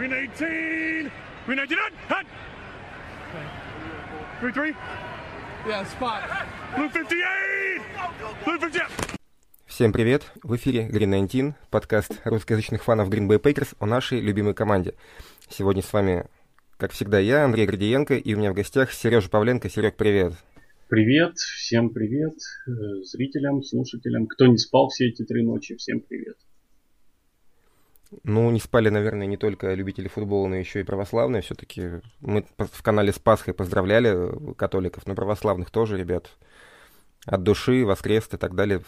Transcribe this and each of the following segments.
Green 18. Green 19. Hut. Hut. Three three. Yeah, spot. Blue 58. Blue 58. Всем привет! В эфире Green 19, подкаст русскоязычных фанов Green Bay Packers о нашей любимой команде. Сегодня с вами, как всегда, я, Андрей Градиенко, и у меня в гостях Сережа Павленко. Серег, привет! Привет, всем привет, э, зрителям, слушателям. Кто не спал все эти три ночи, всем привет. Ну, не спали, наверное, не только любители футбола, но еще и православные. Все-таки мы в канале с Пасхой поздравляли католиков, но православных тоже, ребят. От души, воскрест и так далее.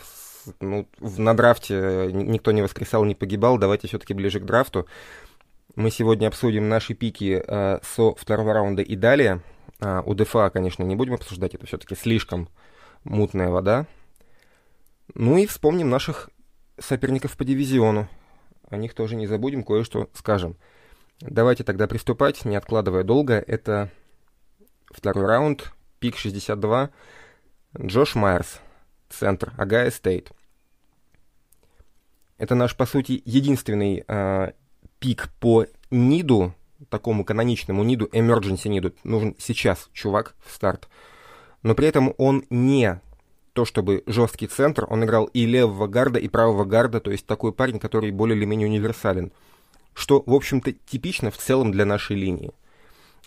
Ну, на драфте никто не воскресал, не погибал. Давайте все-таки ближе к драфту. Мы сегодня обсудим наши пики э, со второго раунда и далее. Э, у ДФА, конечно, не будем обсуждать, это все-таки слишком мутная вода. Ну и вспомним наших соперников по дивизиону о них тоже не забудем, кое-что скажем. Давайте тогда приступать, не откладывая долго. Это второй раунд, пик 62. Джош Майерс, центр, Агая Стейт. Это наш, по сути, единственный э, пик по ниду, такому каноничному ниду, emergency ниду. Нужен сейчас чувак в старт. Но при этом он не то чтобы жесткий центр, он играл и левого гарда, и правого гарда, то есть такой парень, который более или менее универсален. Что, в общем-то, типично в целом для нашей линии.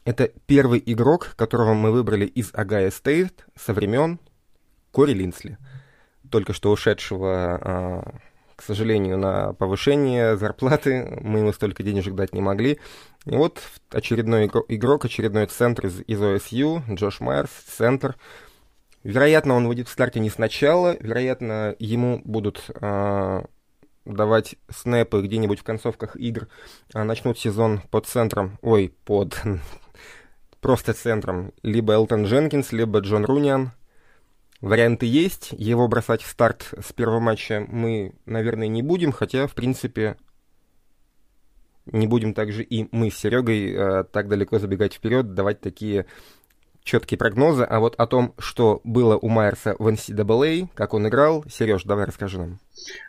Это первый игрок, которого мы выбрали из Агая Стейт со времен Кори Линсли, только что ушедшего, а, к сожалению, на повышение зарплаты. Мы ему столько денежек дать не могли. И вот очередной игрок, очередной центр из, из ОСЮ, Джош Майерс, центр – Вероятно, он выйдет в старте не сначала, вероятно, ему будут э, давать снэпы где-нибудь в концовках игр, э, начнут сезон под центром, ой, под просто центром, либо Элтон Дженкинс, либо Джон Руниан. Варианты есть, его бросать в старт с первого матча мы, наверное, не будем, хотя, в принципе, не будем также и мы с Серегой э, так далеко забегать вперед, давать такие четкие прогнозы, а вот о том, что было у Майерса в NCAA, как он играл, Сереж, давай расскажи нам.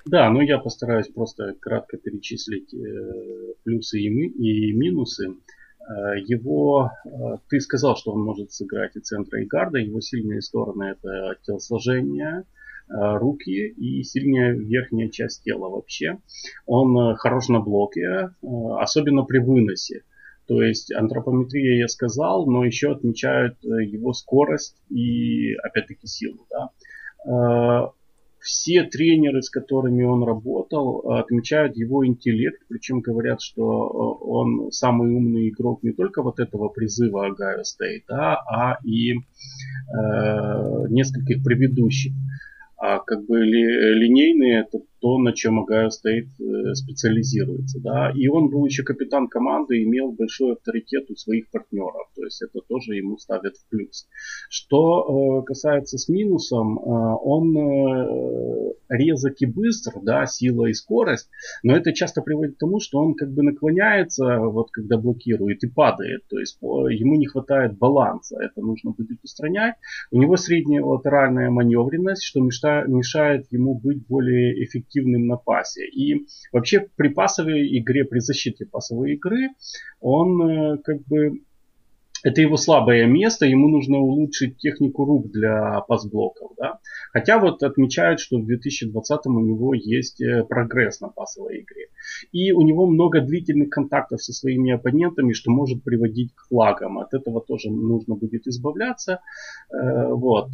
Да, ну я постараюсь просто кратко перечислить э, плюсы и, ми- и минусы. Э, его, э, ты сказал, что он может сыграть и центра, и гарда. Его сильные стороны это телосложение, руки и сильная верхняя часть тела вообще. Он хорош на блоке, особенно при выносе. То есть антропометрия я сказал, но еще отмечают э, его скорость и опять-таки силу. Да. Э, все тренеры, с которыми он работал, отмечают его интеллект, причем говорят, что э, он самый умный игрок не только вот этого призыва Ohio State, да, а и э, нескольких предыдущих. А как бы ли, линейные это то, на чем Ohio State э, специализируется. Да? И он был еще капитан команды, имел большой авторитет у своих партнеров. То есть это тоже ему ставят в плюс. Что э, касается с минусом, э, он резок и быстр, да, сила и скорость, но это часто приводит к тому, что он как бы наклоняется, вот когда блокирует и падает. То есть ему не хватает баланса. Это нужно будет устранять. У него средняя латеральная маневренность, что мешает ему быть более эффективным на пасе. И вообще при пасовой игре, при защите пасовой игры, он э, как бы это его слабое место, ему нужно улучшить технику рук для пасблоков. Да? Хотя вот отмечают, что в 2020 у него есть э, прогресс на пасовой игре. И у него много длительных контактов со своими оппонентами, что может приводить к флагам. От этого тоже нужно будет избавляться. Э, вот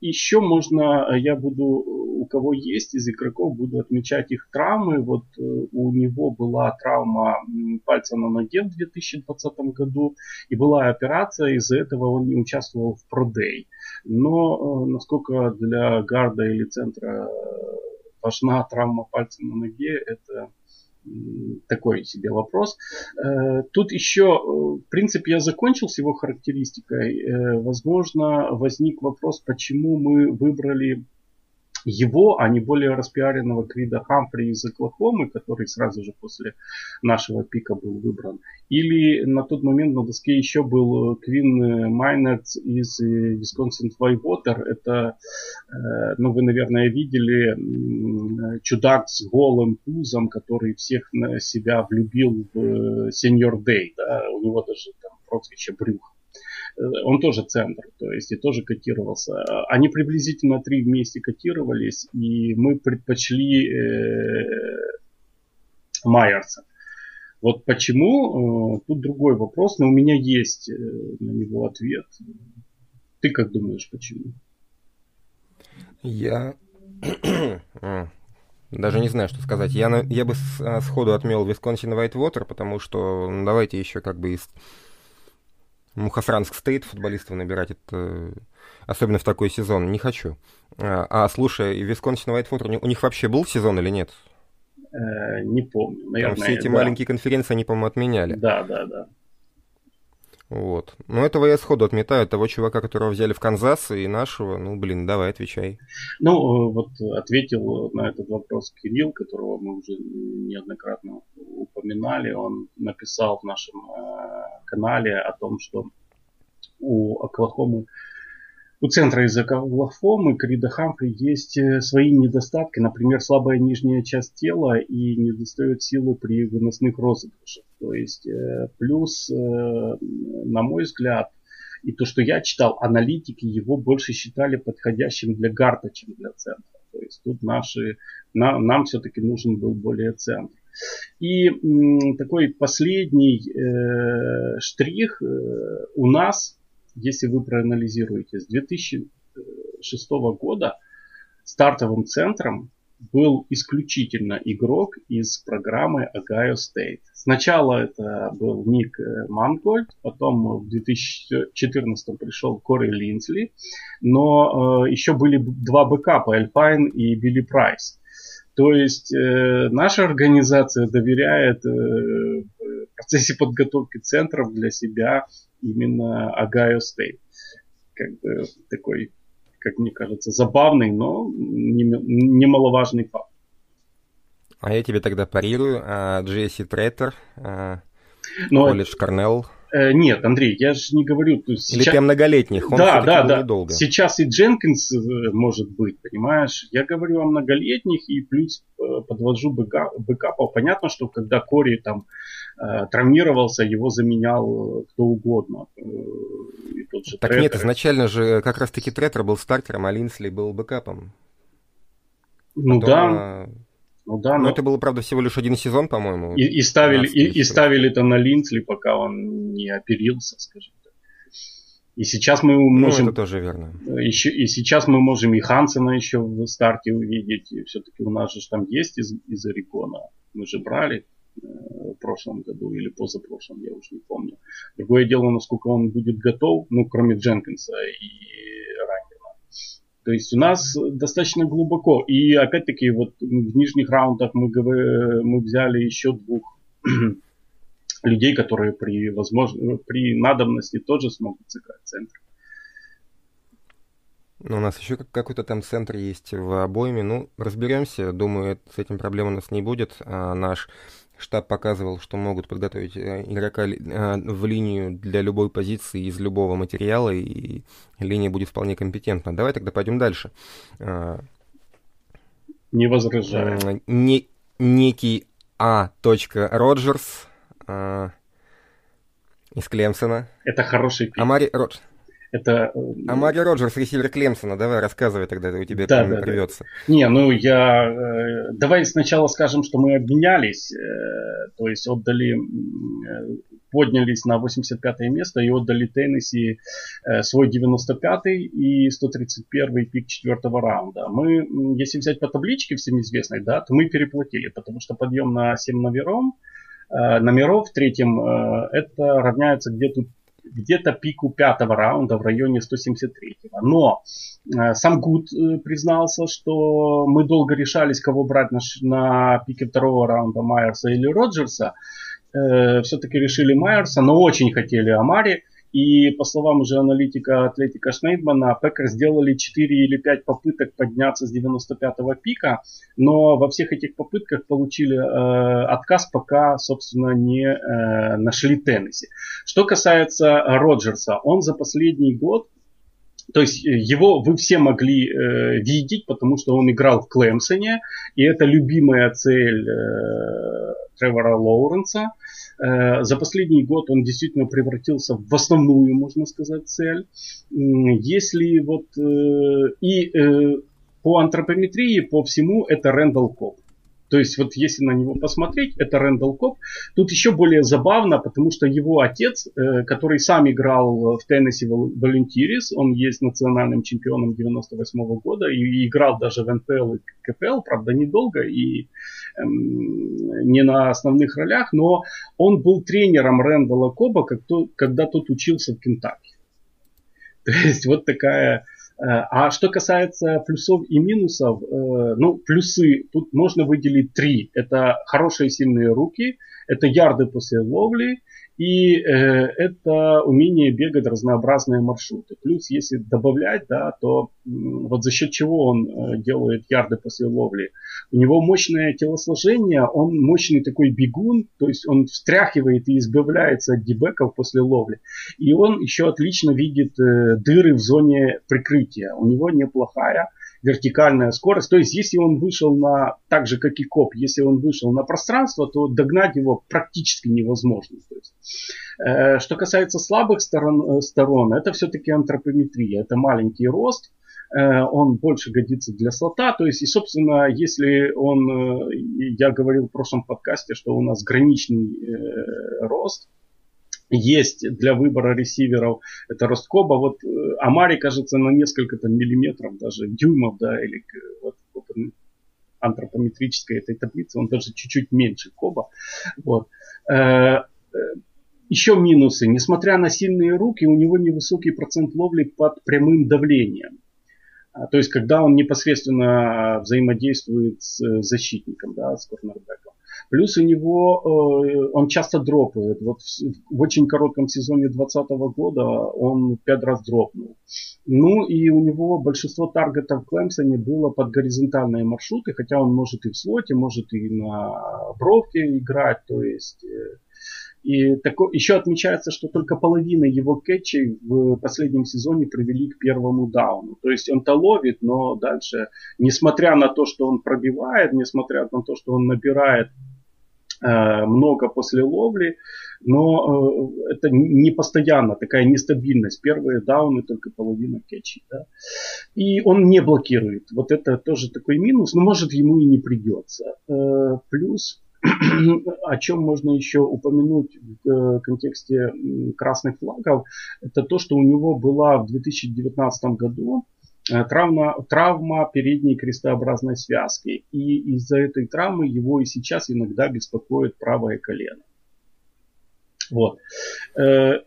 еще можно, я буду, у кого есть из игроков, буду отмечать их травмы. Вот э, у него была травма пальца на ноге в 2020 году и была операция, из-за этого он не участвовал в продей. Но э, насколько для гарда или центра важна травма пальца на ноге, это такой себе вопрос. Э, тут еще, э, в принципе, я закончил с его характеристикой. Э, возможно, возник вопрос, почему мы выбрали его, а не более распиаренного Крида Хамфри из Оклахомы, который сразу же после нашего пика был выбран. Или на тот момент на доске еще был Квин Майнерс из Wisconsin Whitewater. Это, ну вы, наверное, видели чудак с голым пузом, который всех на себя влюбил в Senior Day. Да? У него даже там прозвище Брюх. Э, он тоже центр, то есть и тоже котировался. Они приблизительно три вместе котировались, и мы предпочли э, Майерса. Вот почему, э, тут другой вопрос, но у меня есть э, на него ответ. Ты как думаешь, почему? Я даже не знаю, что сказать. Я, я бы сходу отмел Висконсин Whitewater, потому что ну, давайте еще как бы из Мухосранск State футболистов набирать, это особенно в такой сезон, не хочу. А, а слушай, Wisconsin-Whitewater, у них вообще был сезон или нет? Э, не помню, наверное. Там все эти да. маленькие конференции они, по-моему, отменяли. Да, да, да. Вот. Но этого я сходу отметаю. Того чувака, которого взяли в Канзас, и нашего, ну, блин, давай, отвечай. Ну, э, вот ответил на этот вопрос Кирилл, которого мы уже неоднократно упоминали. Он написал в нашем э, канале о том, что у Оклахомы у центра из Оклахомы Крида Хамфри есть э, свои недостатки, например, слабая нижняя часть тела и не достает силы при выносных розыгрышах. То есть э, плюс, э, на мой взгляд, и то, что я читал, аналитики его больше считали подходящим для гарта, чем для центра. То есть тут наши, на, нам все-таки нужен был более центр. И м, такой последний э, штрих э, у нас если вы проанализируете, с 2006 года стартовым центром был исключительно игрок из программы Ohio State. Сначала это был Ник Мангольд, потом в 2014 пришел Кори Линсли, но э, еще были два бэкапа, Эльфляйн и Билли Прайс. То есть э, наша организация доверяет э, в процессе подготовки центров для себя именно Ohio State. Как бы такой, как мне кажется, забавный, но немаловажный факт. А я тебе тогда парирую. А, Джей Си Треттер, а, но, колледж Корнелл. Э, нет, Андрей, я же не говорю. То есть Или сейчас... многолетних, он да, да, да. недолго. Сейчас и Дженкинс э, может быть, понимаешь? Я говорю о многолетних и плюс э, подвожу бэкап, бэкапов. Понятно, что когда Кори там травмировался, его заменял кто угодно. И тот же так Треттер. нет, изначально же как раз-таки Треттер был стартером, а Линсли был бэкапом. Ну Потом, да. Ну да, но, но это было, правда, всего лишь один сезон, по-моему. И, и ставили, и, и ставили это на Линсли, пока он не оперился, скажем так. И сейчас мы можем... Ну, это тоже верно. Еще, и сейчас мы можем и Хансена еще в старте увидеть. Все-таки у нас же там есть из, из Орегона. Мы же брали э, в прошлом году или позапрошлом, я уже не помню. Другое дело, насколько он будет готов, ну, кроме Дженкинса и то есть у нас достаточно глубоко. И опять-таки вот в нижних раундах мы, мы взяли еще двух людей, которые при, возможно, при надобности тоже смогут сыграть центр. Ну, у нас еще какой-то там центр есть в обойме. Ну, разберемся. Думаю, с этим проблем у нас не будет. А наш штаб показывал, что могут подготовить э, игрока э, в линию для любой позиции из любого материала, и линия будет вполне компетентна. Давай тогда пойдем дальше. А, Не возражаю. Не, некий А. Роджерс из Клемсона. Это хороший пик. Амари Роджерс. Это... А Мари Роджерс, ресивер Клемсона, давай рассказывай тогда, у тебя да, да, рвется. Да. Не, ну я... Э, давай сначала скажем, что мы обменялись, э, то есть отдали, э, поднялись на 85 место и отдали Теннесси свой 95-й и 131-й пик четвертого раунда. Мы, если взять по табличке всем известной, да, то мы переплатили, потому что подъем на 7 номером, номеров в третьем, это равняется где-то где-то пику пятого раунда в районе 173-го. Но э, сам Гуд э, признался, что мы долго решались, кого брать на, на пике второго раунда, Майерса или Роджерса. Э, все-таки решили Майерса, но очень хотели Амари. И по словам уже аналитика Атлетика Шнейдмана, Пекер сделали 4 или 5 попыток подняться с 95-го пика, но во всех этих попытках получили э, отказ, пока, собственно, не э, нашли Теннесси. Что касается Роджерса, он за последний год то есть э, его вы все могли э, видеть, потому что он играл в Клемсоне, и это любимая цель э, Тревора Лоуренса. Э, за последний год он действительно превратился в основную, можно сказать, цель. Если вот э, и э, по антропометрии, по всему, это Рэндалл Коп. То есть вот если на него посмотреть, это Рэндалл Коп. Тут еще более забавно, потому что его отец, э, который сам играл в Теннесси Волонтирис, он есть национальным чемпионом 98 -го года и играл даже в НПЛ и КПЛ, правда недолго и эм, не на основных ролях, но он был тренером Рэндалла Коба, когда тот учился в Кентаки. То есть вот такая а что касается плюсов и минусов, э, ну, плюсы тут можно выделить три. Это хорошие сильные руки, это ярды после ловли и э, это умение бегать разнообразные маршруты. Плюс, если добавлять, да, то вот за счет чего он э, делает ярды после ловли. У него мощное телосложение, он мощный такой бегун, то есть он встряхивает и избавляется от дебеков после ловли. И он еще отлично видит э, дыры в зоне прикрытия. У него неплохая вертикальная скорость. То есть, если он вышел на, так же как и коп, если он вышел на пространство, то догнать его практически невозможно. То есть, э, что касается слабых сторон, э, сторон это все-таки антропометрия. Это маленький рост, э, он больше годится для слота. То есть, и, собственно, если он, э, я говорил в прошлом подкасте, что у нас граничный э, рост, есть для выбора ресиверов. Это Росткоба. Вот э, Амари, кажется, на несколько там, миллиметров, даже дюймов, да, или вот, вот антропометрической этой таблицы, он даже чуть-чуть меньше Коба. Вот. Э, э, еще минусы. Несмотря на сильные руки, у него невысокий процент ловли под прямым давлением. А, то есть, когда он непосредственно взаимодействует с защитником, да, с корнербеком. Плюс у него, э, он часто дропает. Вот в, очень коротком сезоне 2020 года он пять раз дропнул. Ну и у него большинство таргетов в было под горизонтальные маршруты, хотя он может и в слоте, может и на бровке играть. То есть э, и тако, еще отмечается, что только половина его кетчей в последнем сезоне привели к первому дауну. То есть он-то ловит, но дальше, несмотря на то, что он пробивает, несмотря на то, что он набирает Э, много после ловли, но э, это не постоянно, такая нестабильность. Первые дауны только половина кетчей. Да? И он не блокирует. Вот это тоже такой минус, но может ему и не придется. Э, плюс о чем можно еще упомянуть в контексте красных флагов, это то, что у него была в 2019 году Э, травма, травма передней крестообразной связки. И из-за этой травмы его и сейчас иногда беспокоит правое колено. Вот. Э,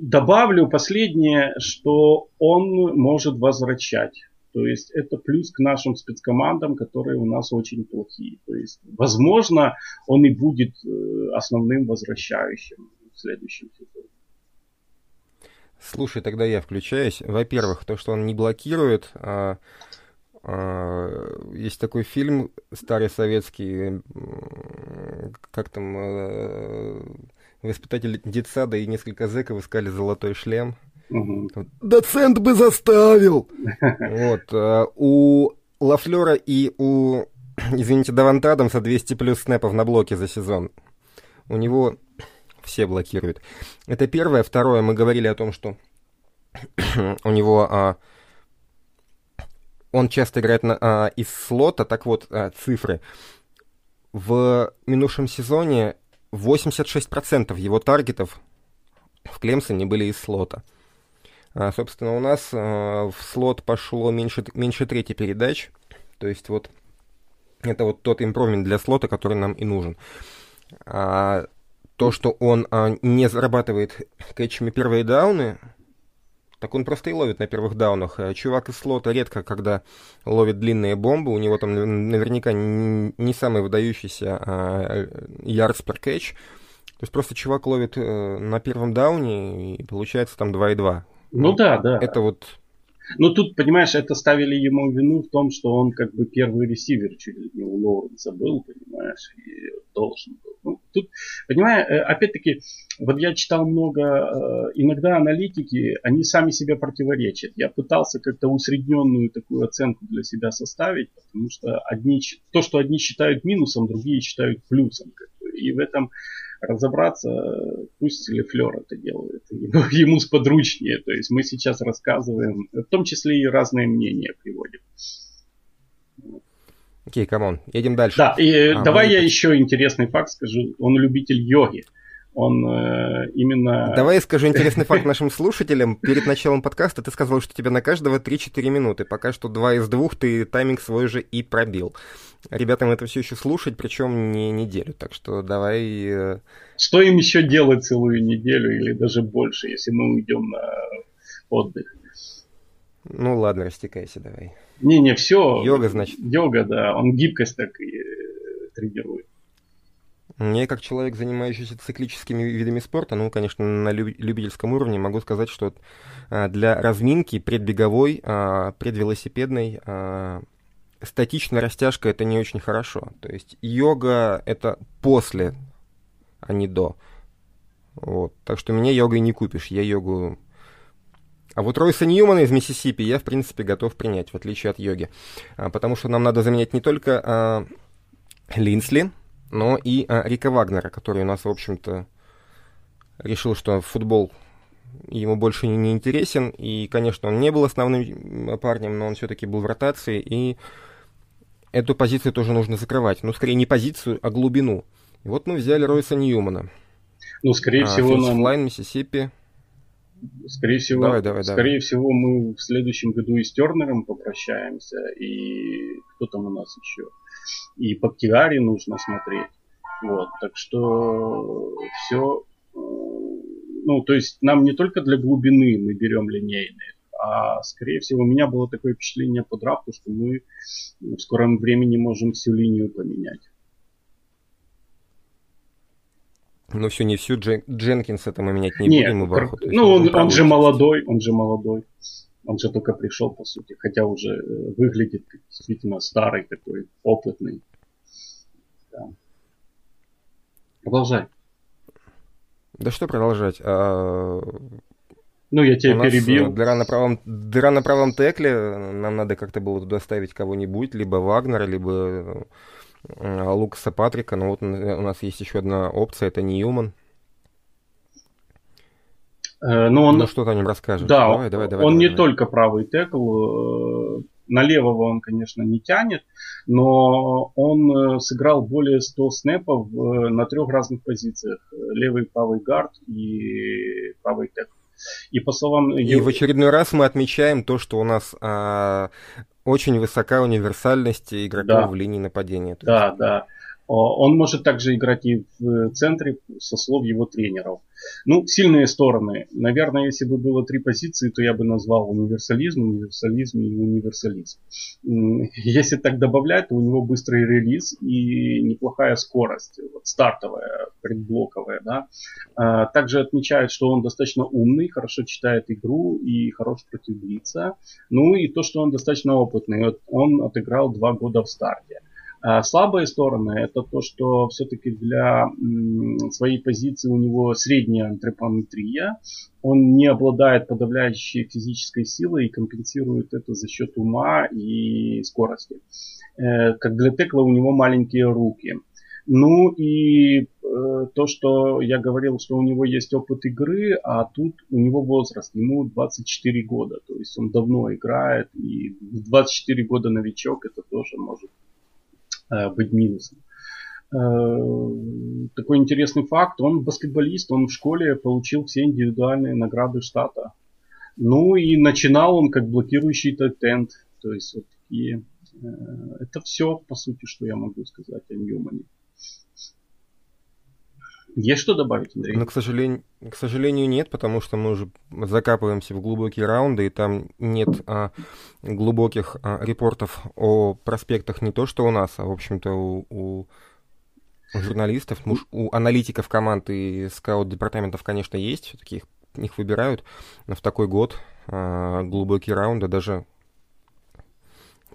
добавлю последнее, что он может возвращать. То есть это плюс к нашим спецкомандам, которые у нас очень плохие. То есть, возможно, он и будет э, основным возвращающим в следующем сезоне. Слушай, тогда я включаюсь. Во-первых, то, что он не блокирует. А, а, есть такой фильм старый советский, как там а, воспитатель детсада и несколько зэков искали золотой шлем. Угу. Доцент бы заставил! Вот. А, у Лафлера и у, извините, Даванта Адамса 200 плюс снэпов на блоке за сезон. У него все блокируют. Это первое. Второе, мы говорили о том, что у него... А, он часто играет на, а, из слота, так вот, а, цифры. В минувшем сезоне 86% его таргетов в Клемсоне были из слота. А, собственно, у нас а, в слот пошло меньше, меньше трети передач. То есть вот это вот тот импровмент для слота, который нам и нужен. А, то, что он а, не зарабатывает кэтчами первые дауны, так он просто и ловит на первых даунах. Э, чувак из слота редко, когда ловит длинные бомбы, у него там наверняка не самый выдающийся а, ярдс per catch, То есть просто чувак ловит э, на первом дауне, и получается там 2,2. Ну да, да. Это вот ну тут, понимаешь, это ставили ему вину в том, что он как бы первый ресивер чуть ли не у Лоуренса был, понимаешь, и должен был. Ну, тут, понимаешь, э, опять-таки, вот я читал много, э, иногда аналитики, они сами себе противоречат. Я пытался как-то усредненную такую оценку для себя составить, потому что одни, то, что одни считают минусом, другие считают плюсом. Как бы. И в этом разобраться, пусть Лефлер это делает, ему, ему сподручнее. То есть мы сейчас рассказываем, в том числе и разные мнения приводим. Окей, okay, come on, едем дальше. Да, и а, давай мы... я еще интересный факт скажу. Он любитель йоги он э, именно... Давай я скажу интересный факт нашим слушателям. Перед началом подкаста ты сказал, что тебе на каждого 3-4 минуты. Пока что два из двух ты тайминг свой же и пробил. Ребятам это все еще слушать, причем не неделю. Так что давай... Э... Что им еще делать целую неделю или даже больше, если мы уйдем на отдых? Ну ладно, растекайся давай. Не-не, все. Йога, значит. Йога, да. Он гибкость так и э, тренирует. Мне, как человек, занимающийся циклическими видами спорта, ну, конечно, на любительском уровне, могу сказать, что а, для разминки предбеговой, предвелосипедной, статичная растяжка это не очень хорошо. То есть йога это после, а не до. Вот. Так что меня йогой не купишь. Я йогу а вот Ройса Ньюмана из Миссисипи я, в принципе, готов принять, в отличие от йоги. А, потому что нам надо заменять не только а, Линсли, но и а, Рика Вагнера, который у нас, в общем-то, решил, что футбол ему больше не, интересен. И, конечно, он не был основным парнем, но он все-таки был в ротации. И эту позицию тоже нужно закрывать. Ну, скорее, не позицию, а глубину. И вот мы взяли Ройса Ньюмана. Ну, скорее а, всего, нам... Лайн, Миссисипи. Скорее всего, давай, давай, скорее давай. всего, мы в следующем году и с Тернером попрощаемся, и кто там у нас еще? И по Бахтиари нужно смотреть. Вот, так что все, э, ну, то есть нам не только для глубины мы берем линейные, а скорее всего у меня было такое впечатление по драфту, что мы в скором времени можем всю линию поменять. Ну все, не всю Джен... Дженкинс это мы менять не Нет, будем. Ибаху, ну он, он же молодой, он же молодой. Он же только пришел, по сути, хотя уже э, выглядит действительно старый такой, опытный. Да. Продолжай. Да что продолжать? А... Ну, я тебя перебил. Э, дыра на, правом, дыра на правом текле, нам надо как-то было туда ставить кого-нибудь, либо Вагнера, либо э, Лукаса Патрика. Но вот у нас есть еще одна опция, это Ньюман. Э, но он, ну, что ты о нем расскажешь? Да, давай, давай, давай, он давай, не давай. только правый текл, э, на левого он, конечно, не тянет, но он э, сыграл более 100 снэпов на трех разных позициях. Левый, правый гард и правый текл. И по словам... И в очередной раз мы отмечаем то, что у нас а, очень высока универсальность игроков да. в линии нападения. Да, да. Он может также играть и в центре, со слов его тренеров. Ну, сильные стороны. Наверное, если бы было три позиции, то я бы назвал универсализм, универсализм и универсализм. Если так добавлять, то у него быстрый релиз и неплохая скорость, вот стартовая, предблоковая. Да? А, также отмечают, что он достаточно умный, хорошо читает игру и хорош против блица. Ну и то, что он достаточно опытный. Вот он отыграл два года в старте. А слабые стороны это то, что все-таки для своей позиции у него средняя антропометрия. Он не обладает подавляющей физической силой и компенсирует это за счет ума и скорости. Э, как для текла у него маленькие руки. Ну и э, то, что я говорил, что у него есть опыт игры, а тут у него возраст, ему 24 года. То есть он давно играет, и 24 года новичок это тоже может быть минусом. Э, такой интересный факт, он баскетболист, он в школе получил все индивидуальные награды штата. Ну и начинал он как блокирующий тент, то есть вот такие. Э, это все, по сути, что я могу сказать о Ньюмане. Есть что добавить, Андрей? Но, к сожалению, к сожалению, нет, потому что мы уже закапываемся в глубокие раунды, и там нет а, глубоких а, репортов о проспектах не то, что у нас, а, в общем-то, у, у журналистов, ну, у аналитиков команд и скаут-департаментов, конечно, есть, все-таки их, их выбирают, но в такой год э, глубокие раунды даже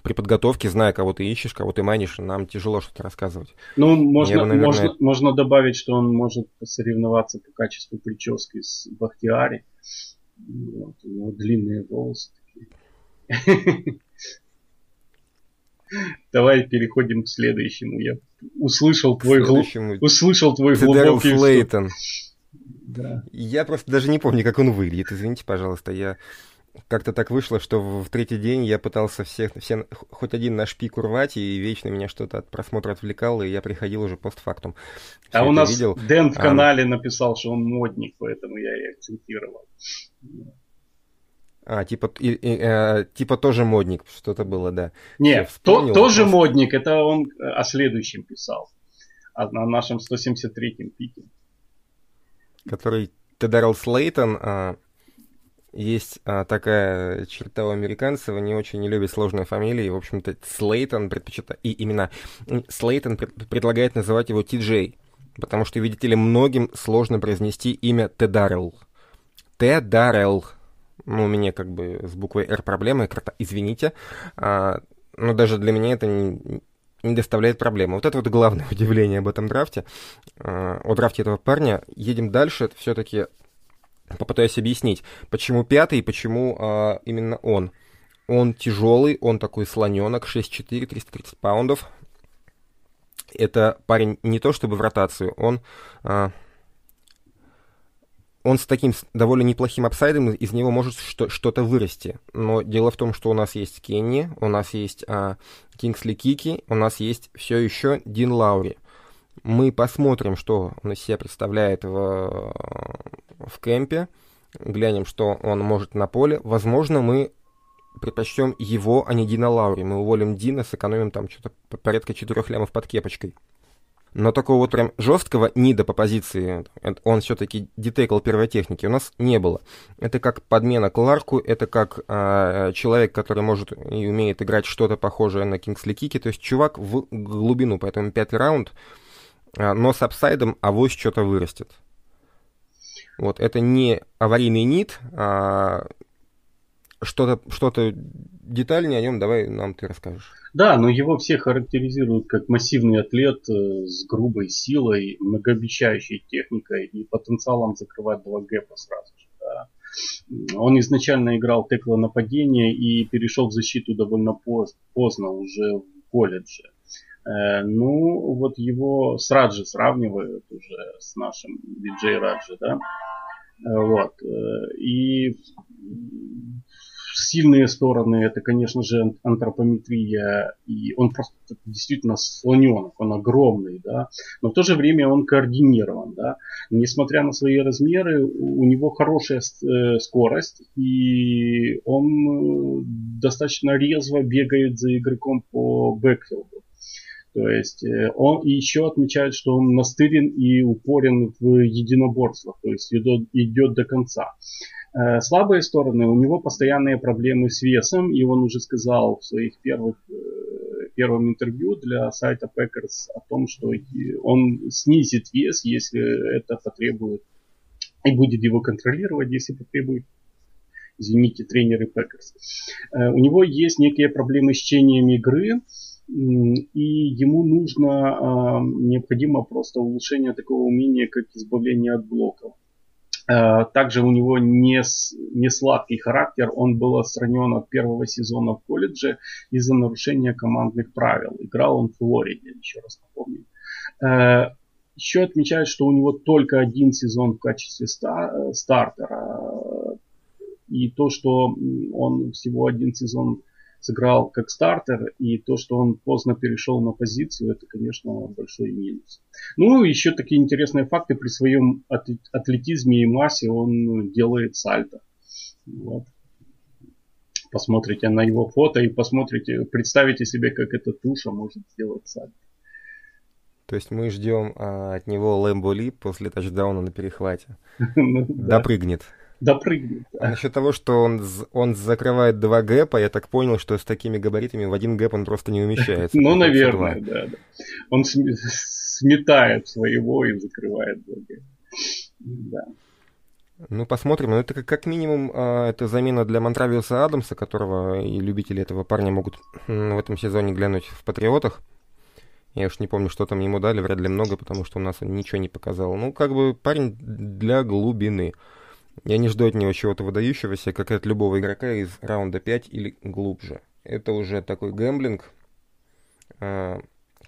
при подготовке, зная, кого ты ищешь, кого ты манишь, нам тяжело что-то рассказывать. Ну, можно, бы, наверное... можно, можно добавить, что он может посоревноваться по качеству прически с Бахтиари. Вот, у него длинные волосы такие. Давай переходим к следующему. Я услышал твой, гл... услышал твой глубокий Флейтон. Да. Я просто даже не помню, как он выглядит. Извините, пожалуйста, я как-то так вышло, что в третий день я пытался всех, все, хоть один наш пик урвать, и вечно меня что-то от просмотра отвлекало, и я приходил уже постфактум. Все а у нас видел. Дэн в а, канале а... написал, что он модник, поэтому я и акцентировал. А, типа, и, и, э, типа тоже модник, что-то было, да. Нет, то, тоже просто... модник, это он о следующем писал. О, о нашем 173-м пике. Который Тедарл Слейтон, а, есть а, такая черта у американцев, они очень не любят сложные фамилии. В общем-то, Слейтон предпочитает... И именно Слейтон пред, предлагает называть его Ти Джей. Потому что, видите ли, многим сложно произнести имя Тедарел. Тедарел ну, у меня как бы с буквой R проблемы, извините, а, но даже для меня это не, не доставляет проблемы. Вот это вот главное удивление об этом драфте, а, о драфте этого парня. Едем дальше, это все-таки попытаюсь объяснить, почему пятый и почему а, именно он. Он тяжелый, он такой слоненок, 6'4", 330 паундов. Это парень не то чтобы в ротацию, он... А, он с таким довольно неплохим апсайдом, из него может что- то вырасти. Но дело в том, что у нас есть Кенни, у нас есть а, Кингсли Кики, у нас есть все еще Дин Лаури. Мы посмотрим, что он из себя представляет в, в кемпе, глянем, что он может на поле. Возможно, мы предпочтем его, а не Дина Лаури. Мы уволим Дина, сэкономим там что-то порядка 4 лямов под кепочкой. Но такого вот прям жесткого нида по позиции, он все-таки детекл первой техники, у нас не было. Это как подмена Кларку, это как э, человек, который может и умеет играть что-то похожее на Кингсли Кики, то есть чувак в глубину, поэтому пятый раунд, но с апсайдом авось что-то вырастет. Вот, это не аварийный нит, а что-то что детальнее о нем давай нам ты расскажешь. Да, но его все характеризуют как массивный атлет э, с грубой силой, многообещающей техникой и потенциалом закрывать два гэпа сразу же. Да. Он изначально играл текло нападения и перешел в защиту довольно поздно уже в колледже. Э, ну, вот его с Раджи сравнивают уже с нашим Виджей Раджи, да. Э, вот. И сильные стороны это, конечно же, антропометрия, и он просто действительно слоненок, он огромный, да, но в то же время он координирован, да. Несмотря на свои размеры, у него хорошая э, скорость, и он э, достаточно резво бегает за игроком по бэкфилду. То есть э, он еще отмечает, что он настырен и упорен в единоборствах, то есть идет, идет до конца. Э, слабые стороны, у него постоянные проблемы с весом, и он уже сказал в своих первых э, первом интервью для сайта Packers о том, что он снизит вес, если это потребует, и будет его контролировать, если потребует извините, тренеры Packers. У него есть некие проблемы с чтением игры, и ему нужно, необходимо просто улучшение такого умения, как избавление от блоков. Э, также у него не, не сладкий характер, он был отстранен от первого сезона в колледже из-за нарушения командных правил. Играл он в Флориде, еще раз напомню. Э, еще отмечают, что у него только один сезон в качестве стартера. И то, что он всего один сезон сыграл как стартер, и то, что он поздно перешел на позицию, это, конечно, большой минус. Ну, еще такие интересные факты, при своем атлетизме и массе он делает сальто. Вот. Посмотрите на его фото и посмотрите, представите себе, как эта туша может сделать сальто. То есть мы ждем а, от него Лэмбо Ли после тачдауна на перехвате. Ну, Допрыгнет. Допрыгнет. А насчет того, что он, он закрывает два гэпа, я так понял, что с такими габаритами в один гэп он просто не умещается. Ну, наверное, да, да. Он сметает своего и закрывает два гэпа. Да. Ну, посмотрим. Ну, это как, как минимум э, это замена для Монтравиуса Адамса, которого и любители этого парня могут в этом сезоне глянуть в «Патриотах». Я уж не помню, что там ему дали, вряд ли много, потому что у нас он ничего не показал. Ну, как бы парень для глубины. Я не жду от него чего-то выдающегося, как от любого игрока из раунда 5 или глубже. Это уже такой gambling. Э,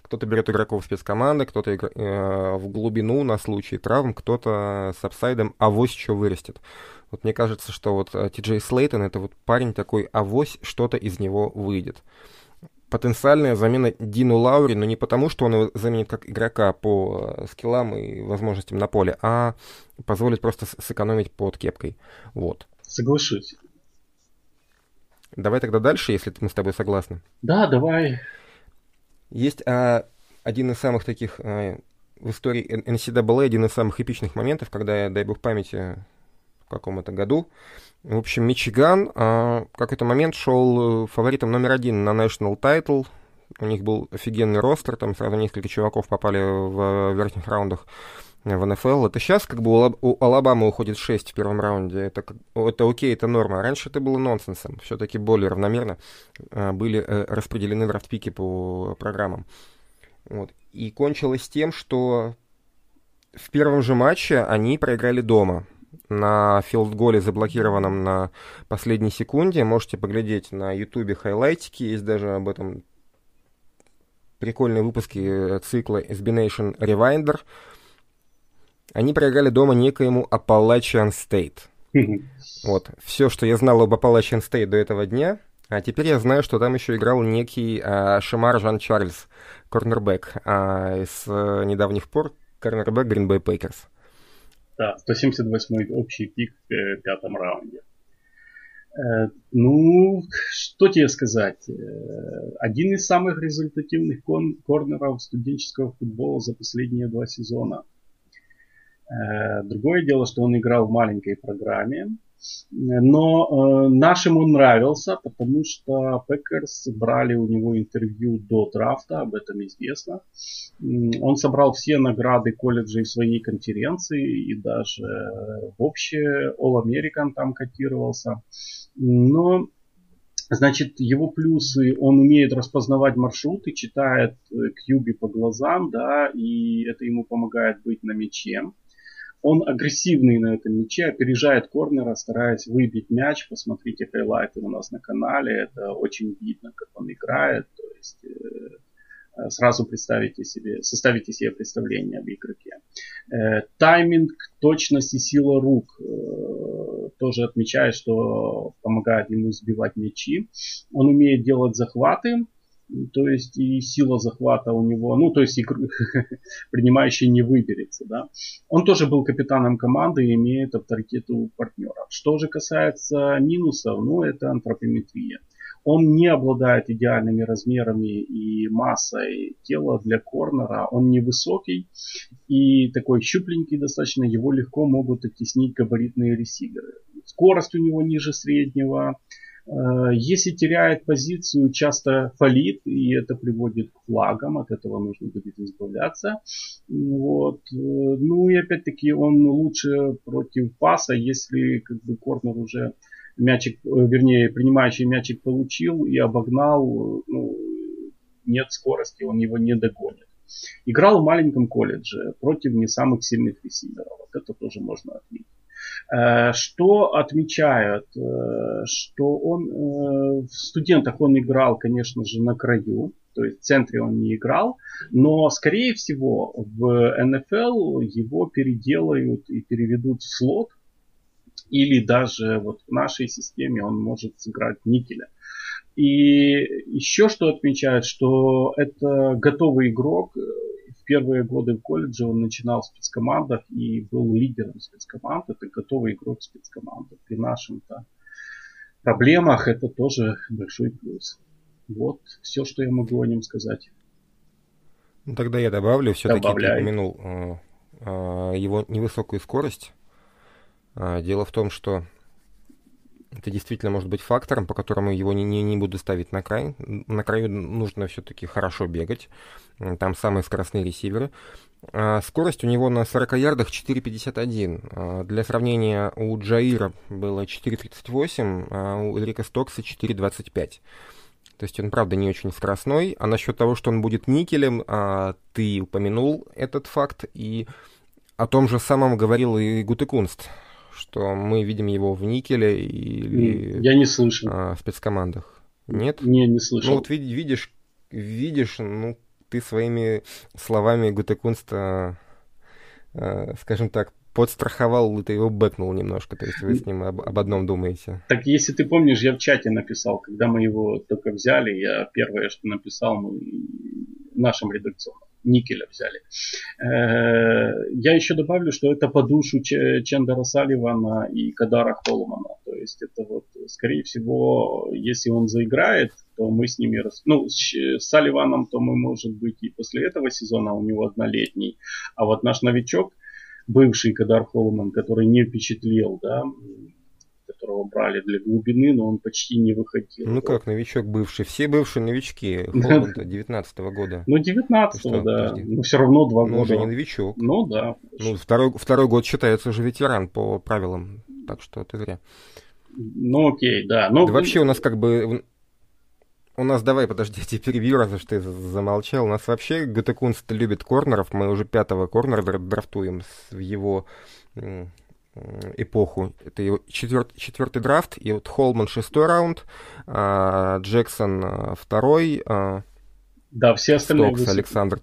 кто-то берет игроков спецкоманды, кто-то игр... э, в глубину на случай травм, кто-то с upside ом авось еще вырастет. Вот мне кажется, что вот э, Ти Джей Слейтон это вот парень такой авось, что-то из него выйдет. Потенциальная замена Дину Лаури, но не потому, что он его заменит как игрока по э, скиллам и возможностям на поле, а позволит просто сэкономить под кепкой. Вот. Соглашусь. Давай тогда дальше, если мы с тобой согласны. Да, давай. Есть а, один из самых таких а, в истории NCAA, один из самых эпичных моментов, когда я, дай бог памяти, в каком-то году, в общем, Мичиган а, в какой-то момент шел фаворитом номер один на National Title. У них был офигенный ростер, там сразу несколько чуваков попали в верхних раундах в НФЛ. Это сейчас как бы у Алабамы уходит 6 в первом раунде. Это, это окей, это норма. Раньше это было нонсенсом. Все-таки более равномерно были э, распределены драфт-пики по программам. Вот. И кончилось тем, что в первом же матче они проиграли дома. На филдголе, заблокированном на последней секунде. Можете поглядеть на ютубе хайлайтики. Есть даже об этом прикольные выпуски э, цикла SB Nation Rewinder. Они проиграли дома некоему Appalachian State. Вот. Все, что я знал об Appalachian State до этого дня, а теперь я знаю, что там еще играл некий а, Шамар Жан Чарльз, корнербэк, а, с а, недавних пор корнербэк Green Bay Packers. Да, 178 общий пик в э, пятом раунде. Э, ну, что тебе сказать? Э, один из самых результативных кон- корнеров студенческого футбола за последние два сезона – другое дело, что он играл в маленькой программе, но э, нашим он нравился, потому что Пекерс брали у него интервью до драфта, об этом известно. Он собрал все награды колледжей своей конференции и даже в общее All American там котировался. Но Значит, его плюсы, он умеет распознавать маршруты, читает кьюби по глазам, да, и это ему помогает быть на мяче. Он агрессивный на этом мяче, опережает корнера, стараясь выбить мяч. Посмотрите хайлайты у нас на канале. Это очень видно, как он играет. То есть э, сразу представите себе, составите себе представление об игроке. Э, тайминг, точность и сила рук э, тоже отмечает, что помогает ему сбивать мячи. Он умеет делать захваты, то есть и сила захвата у него, ну то есть игр... принимающий не выберется, да. Он тоже был капитаном команды и имеет авторитет у партнера. Что же касается минусов, ну это антропометрия. Он не обладает идеальными размерами и массой тела для корнера. Он невысокий и такой щупленький достаточно. Его легко могут оттеснить габаритные ресиверы. Скорость у него ниже среднего если теряет позицию, часто фалит, и это приводит к флагам, от этого нужно будет избавляться. Вот. Э, ну и опять-таки он лучше против паса, если как бы корнер уже мячик, э, вернее, принимающий мячик получил и обогнал, ну, нет скорости, он его не догонит. Играл в маленьком колледже против не самых сильных ресиверов. Вот это тоже можно отметить. Э, что отмечают, э, что он э, в студентах он играл, конечно же, на краю, то есть в центре он не играл, но скорее всего в НФЛ его переделают и переведут в слот, или даже вот в нашей системе он может сыграть никеля. И еще что отмечают, что это готовый игрок, первые годы в колледже он начинал в спецкомандах и был лидером спецкоманд. Это готовый игрок спецкоманды. При нашем-то проблемах это тоже большой плюс. Вот все, что я могу о нем сказать. Ну, тогда я добавлю, все-таки ты упомянул э, э, его невысокую скорость. А, дело в том, что это действительно может быть фактором, по которому его не, не, не буду ставить на край. На краю нужно все-таки хорошо бегать. Там самые скоростные ресиверы. А скорость у него на 40 ярдах 4.51. А для сравнения, у Джаира было 4.38, а у Эрика Стокса 4.25. То есть он, правда, не очень скоростной. А насчет того, что он будет никелем, а, ты упомянул этот факт. И о том же самом говорил и Гутекунст, что мы видим его в никеле или Я не слышал. А, в спецкомандах. Нет? Не, не слышал. Ну вот видишь, видишь, ну, ты своими словами Гутекунста, э, скажем так, подстраховал, ты его бэкнул немножко, то есть вы с ним об, об одном думаете. Так если ты помнишь, я в чате написал, когда мы его только взяли, я первое, что написал, мы нашим редакционным. Никеля взяли. Э, я еще добавлю, что это по душу Чендера Салливана и Кадара Холмана. То есть это вот, скорее всего, если он заиграет, то мы с ними... Ну, с Салливаном, то мы, может быть, и после этого сезона у него однолетний. А вот наш новичок, бывший Кадар Холман, который не впечатлил, да, которого брали для глубины, но он почти не выходил. Ну как, новичок бывший? Все бывшие новички Холланда 19 -го года. Ну, 19 да. Но ну, все равно два ну, года. уже не новичок. Ну, да. Ну, второй, второй год считается уже ветеран по правилам, так что ты зря. Ну, окей, да. Но... да вообще у нас как бы... У нас, давай, подожди, я перебью, раз что ты замолчал. У нас вообще Гатекунст любит корнеров. Мы уже пятого корнера драфтуем в его эпоху. Это его четвертый, четвертый драфт, и вот Холман шестой раунд, а, Джексон а, второй, а, да, все остальные Стокс высоты. Александр,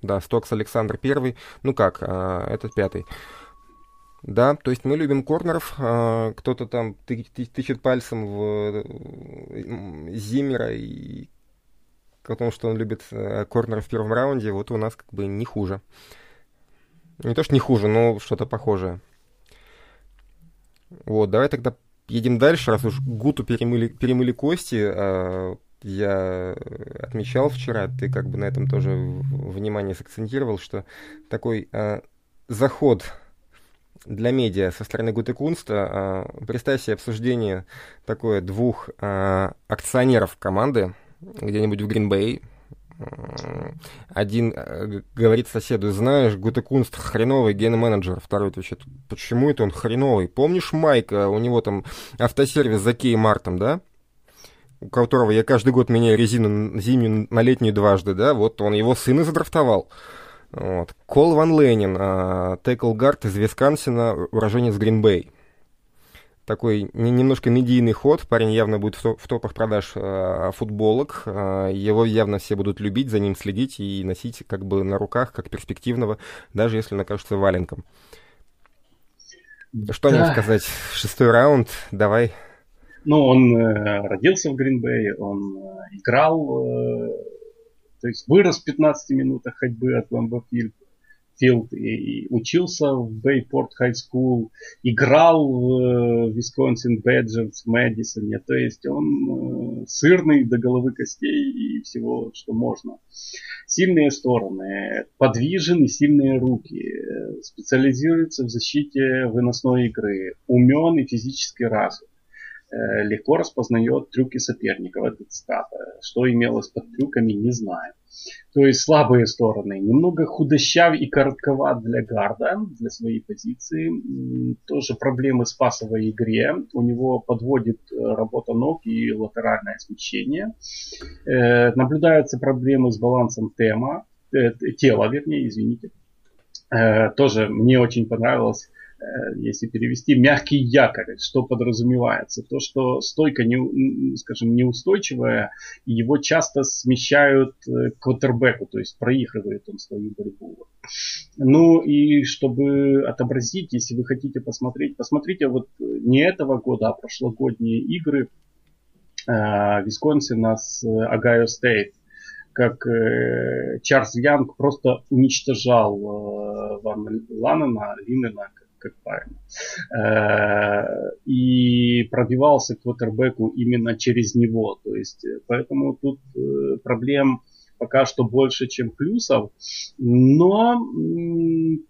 да, Стокс Александр первый, ну как, а, этот пятый. Да, то есть мы любим корнеров, а, кто-то там ты, ты, тычет пальцем в Зимера и о том, что он любит а, корнеров в первом раунде, вот у нас как бы не хуже. Не то, что не хуже, но что-то похожее. Вот, давай тогда едем дальше, раз уж Гуту перемыли, перемыли кости. Э, я отмечал вчера, ты как бы на этом тоже внимание сакцентировал, что такой э, заход для медиа со стороны Гутекунста, э, представь себе обсуждение такое двух э, акционеров команды где-нибудь в Гринбей, один э, говорит соседу, знаешь, Гутекунст хреновый ген-менеджер. Второй отвечает, почему это он хреновый? Помнишь Майка, у него там автосервис за Кей Мартом, да? у которого я каждый год меняю резину зимнюю на летнюю дважды, да, вот он его сына задрафтовал. Вот. Кол Ван Ленин, а, Текл Гард из Висконсина, уроженец Гринбей такой немножко медийный ход. Парень явно будет в топах продаж э, футболок. Э, его явно все будут любить, за ним следить и носить как бы на руках, как перспективного, даже если он окажется валенком. Что да. мне сказать? Шестой раунд, давай. Ну, он э, родился в Грин-Бее, он э, играл, э, то есть вырос в 15 минутах ходьбы от Ламбо Филд. Филд и, учился в Бэй Порт High School, играл в Висконсин Бэджерс в Мэдисоне. То есть он э, сырный до головы костей и всего, что можно. Сильные стороны. Подвижен и сильные руки. Специализируется в защите выносной игры. Умен и физически развит э, легко распознает трюки соперников. Это цитата. Что имелось под трюками, не знаю. То есть слабые стороны. Немного худощав и коротковат для гарда, для своей позиции. Тоже проблемы с пасовой игре. У него подводит э, работа ног и латеральное смещение. Э, наблюдаются проблемы с балансом тема, э, тела, вернее, извините. Тоже мне очень понравилось если перевести, мягкий якорь, что подразумевается. То, что стойка, не, скажем, неустойчивая, его часто смещают э, к квотербеку, то есть проигрывает он свою борьбу. Ну и чтобы отобразить, если вы хотите посмотреть, посмотрите вот не этого года, а прошлогодние игры э, Висконсина с Огайо Стейт как э, Чейз Янг просто уничтожал э, Ван Ланена, Линена, как правильно. Э, и пробивался к квотербеку именно через него. То есть, э, поэтому тут э, проблем пока что больше, чем плюсов. Но,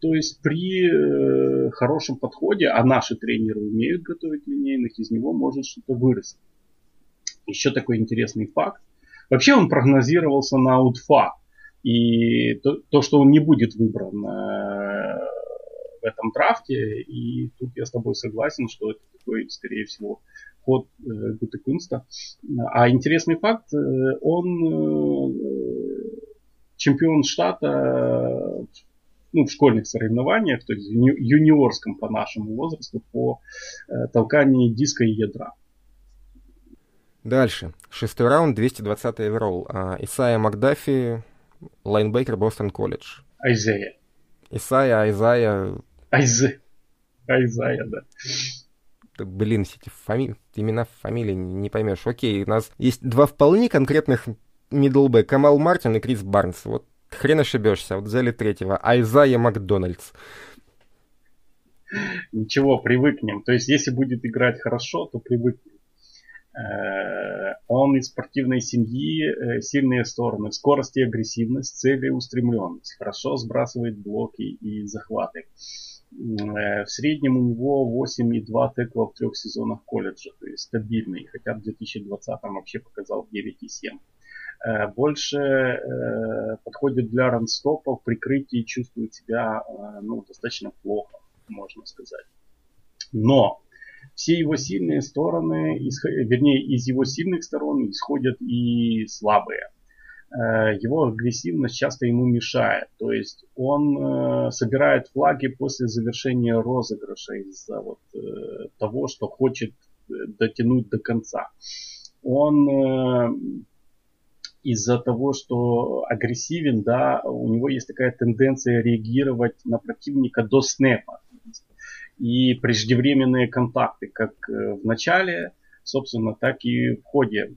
то есть при хорошем подходе, а наши тренеры умеют готовить линейных, из него может что-то вырасти. Еще такой интересный факт. Вообще он прогнозировался на УТФА. И то, то что он не будет выбран в этом драфте, и тут я с тобой согласен, что это такой, скорее всего, ход э, Гуте Кунста. А интересный факт, э, он э, чемпион штата ну, в школьных соревнованиях, то есть в юниорском по нашему возрасту, по э, толканию диска и ядра. Дальше. Шестой раунд, 220 overall. А, Исайя Макдафи, лайнбекер Бостон колледж. Айзея. Исайя, Айзая. Айзе. Айзая, да. Блин, эти фами... имена, фамилии не поймешь. Окей, у нас есть два вполне конкретных мидлбэк. Камал Мартин и Крис Барнс. Вот хрен ошибешься. Вот взяли третьего. Айзая Макдональдс. Ничего, привыкнем. То есть, если будет играть хорошо, то привыкнем. Э, он из спортивной семьи, э, сильные стороны, скорость и агрессивность, целеустремленность, хорошо сбрасывает блоки и захваты. Э, в среднем у него 8,2 текла в трех сезонах колледжа, то есть стабильный, хотя в 2020 вообще показал 9,7. Больше подходит для ранстопа, в прикрытии чувствует себя ну, достаточно плохо, можно сказать. Но все его сильные стороны, вернее, из его сильных сторон исходят и слабые. Э, его агрессивность часто ему мешает. То есть он э, собирает флаги после завершения розыгрыша из-за вот э, того, что хочет дотянуть до конца. Он из-за того, что агрессивен, да, у него есть такая тенденция реагировать на противника до снэпа и преждевременные контакты, как э, в начале, собственно, так и в ходе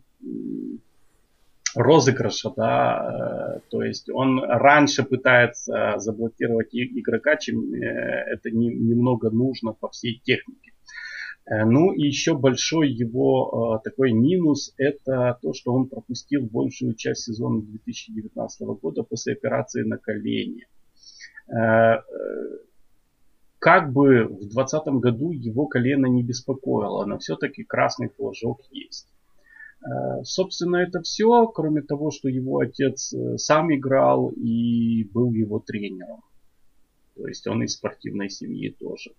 розыгрыша, да, э, то есть он раньше пытается заблокировать игрока, чем э, это немного нужно по всей технике. Ну и еще большой его такой минус это то, что он пропустил большую часть сезона 2019 года после операции на колени как бы в 2020 году его колено не беспокоило, но все-таки красный флажок есть. Э, собственно, это все, кроме того, что его отец э, сам играл и был его тренером. То есть он из спортивной семьи тоже.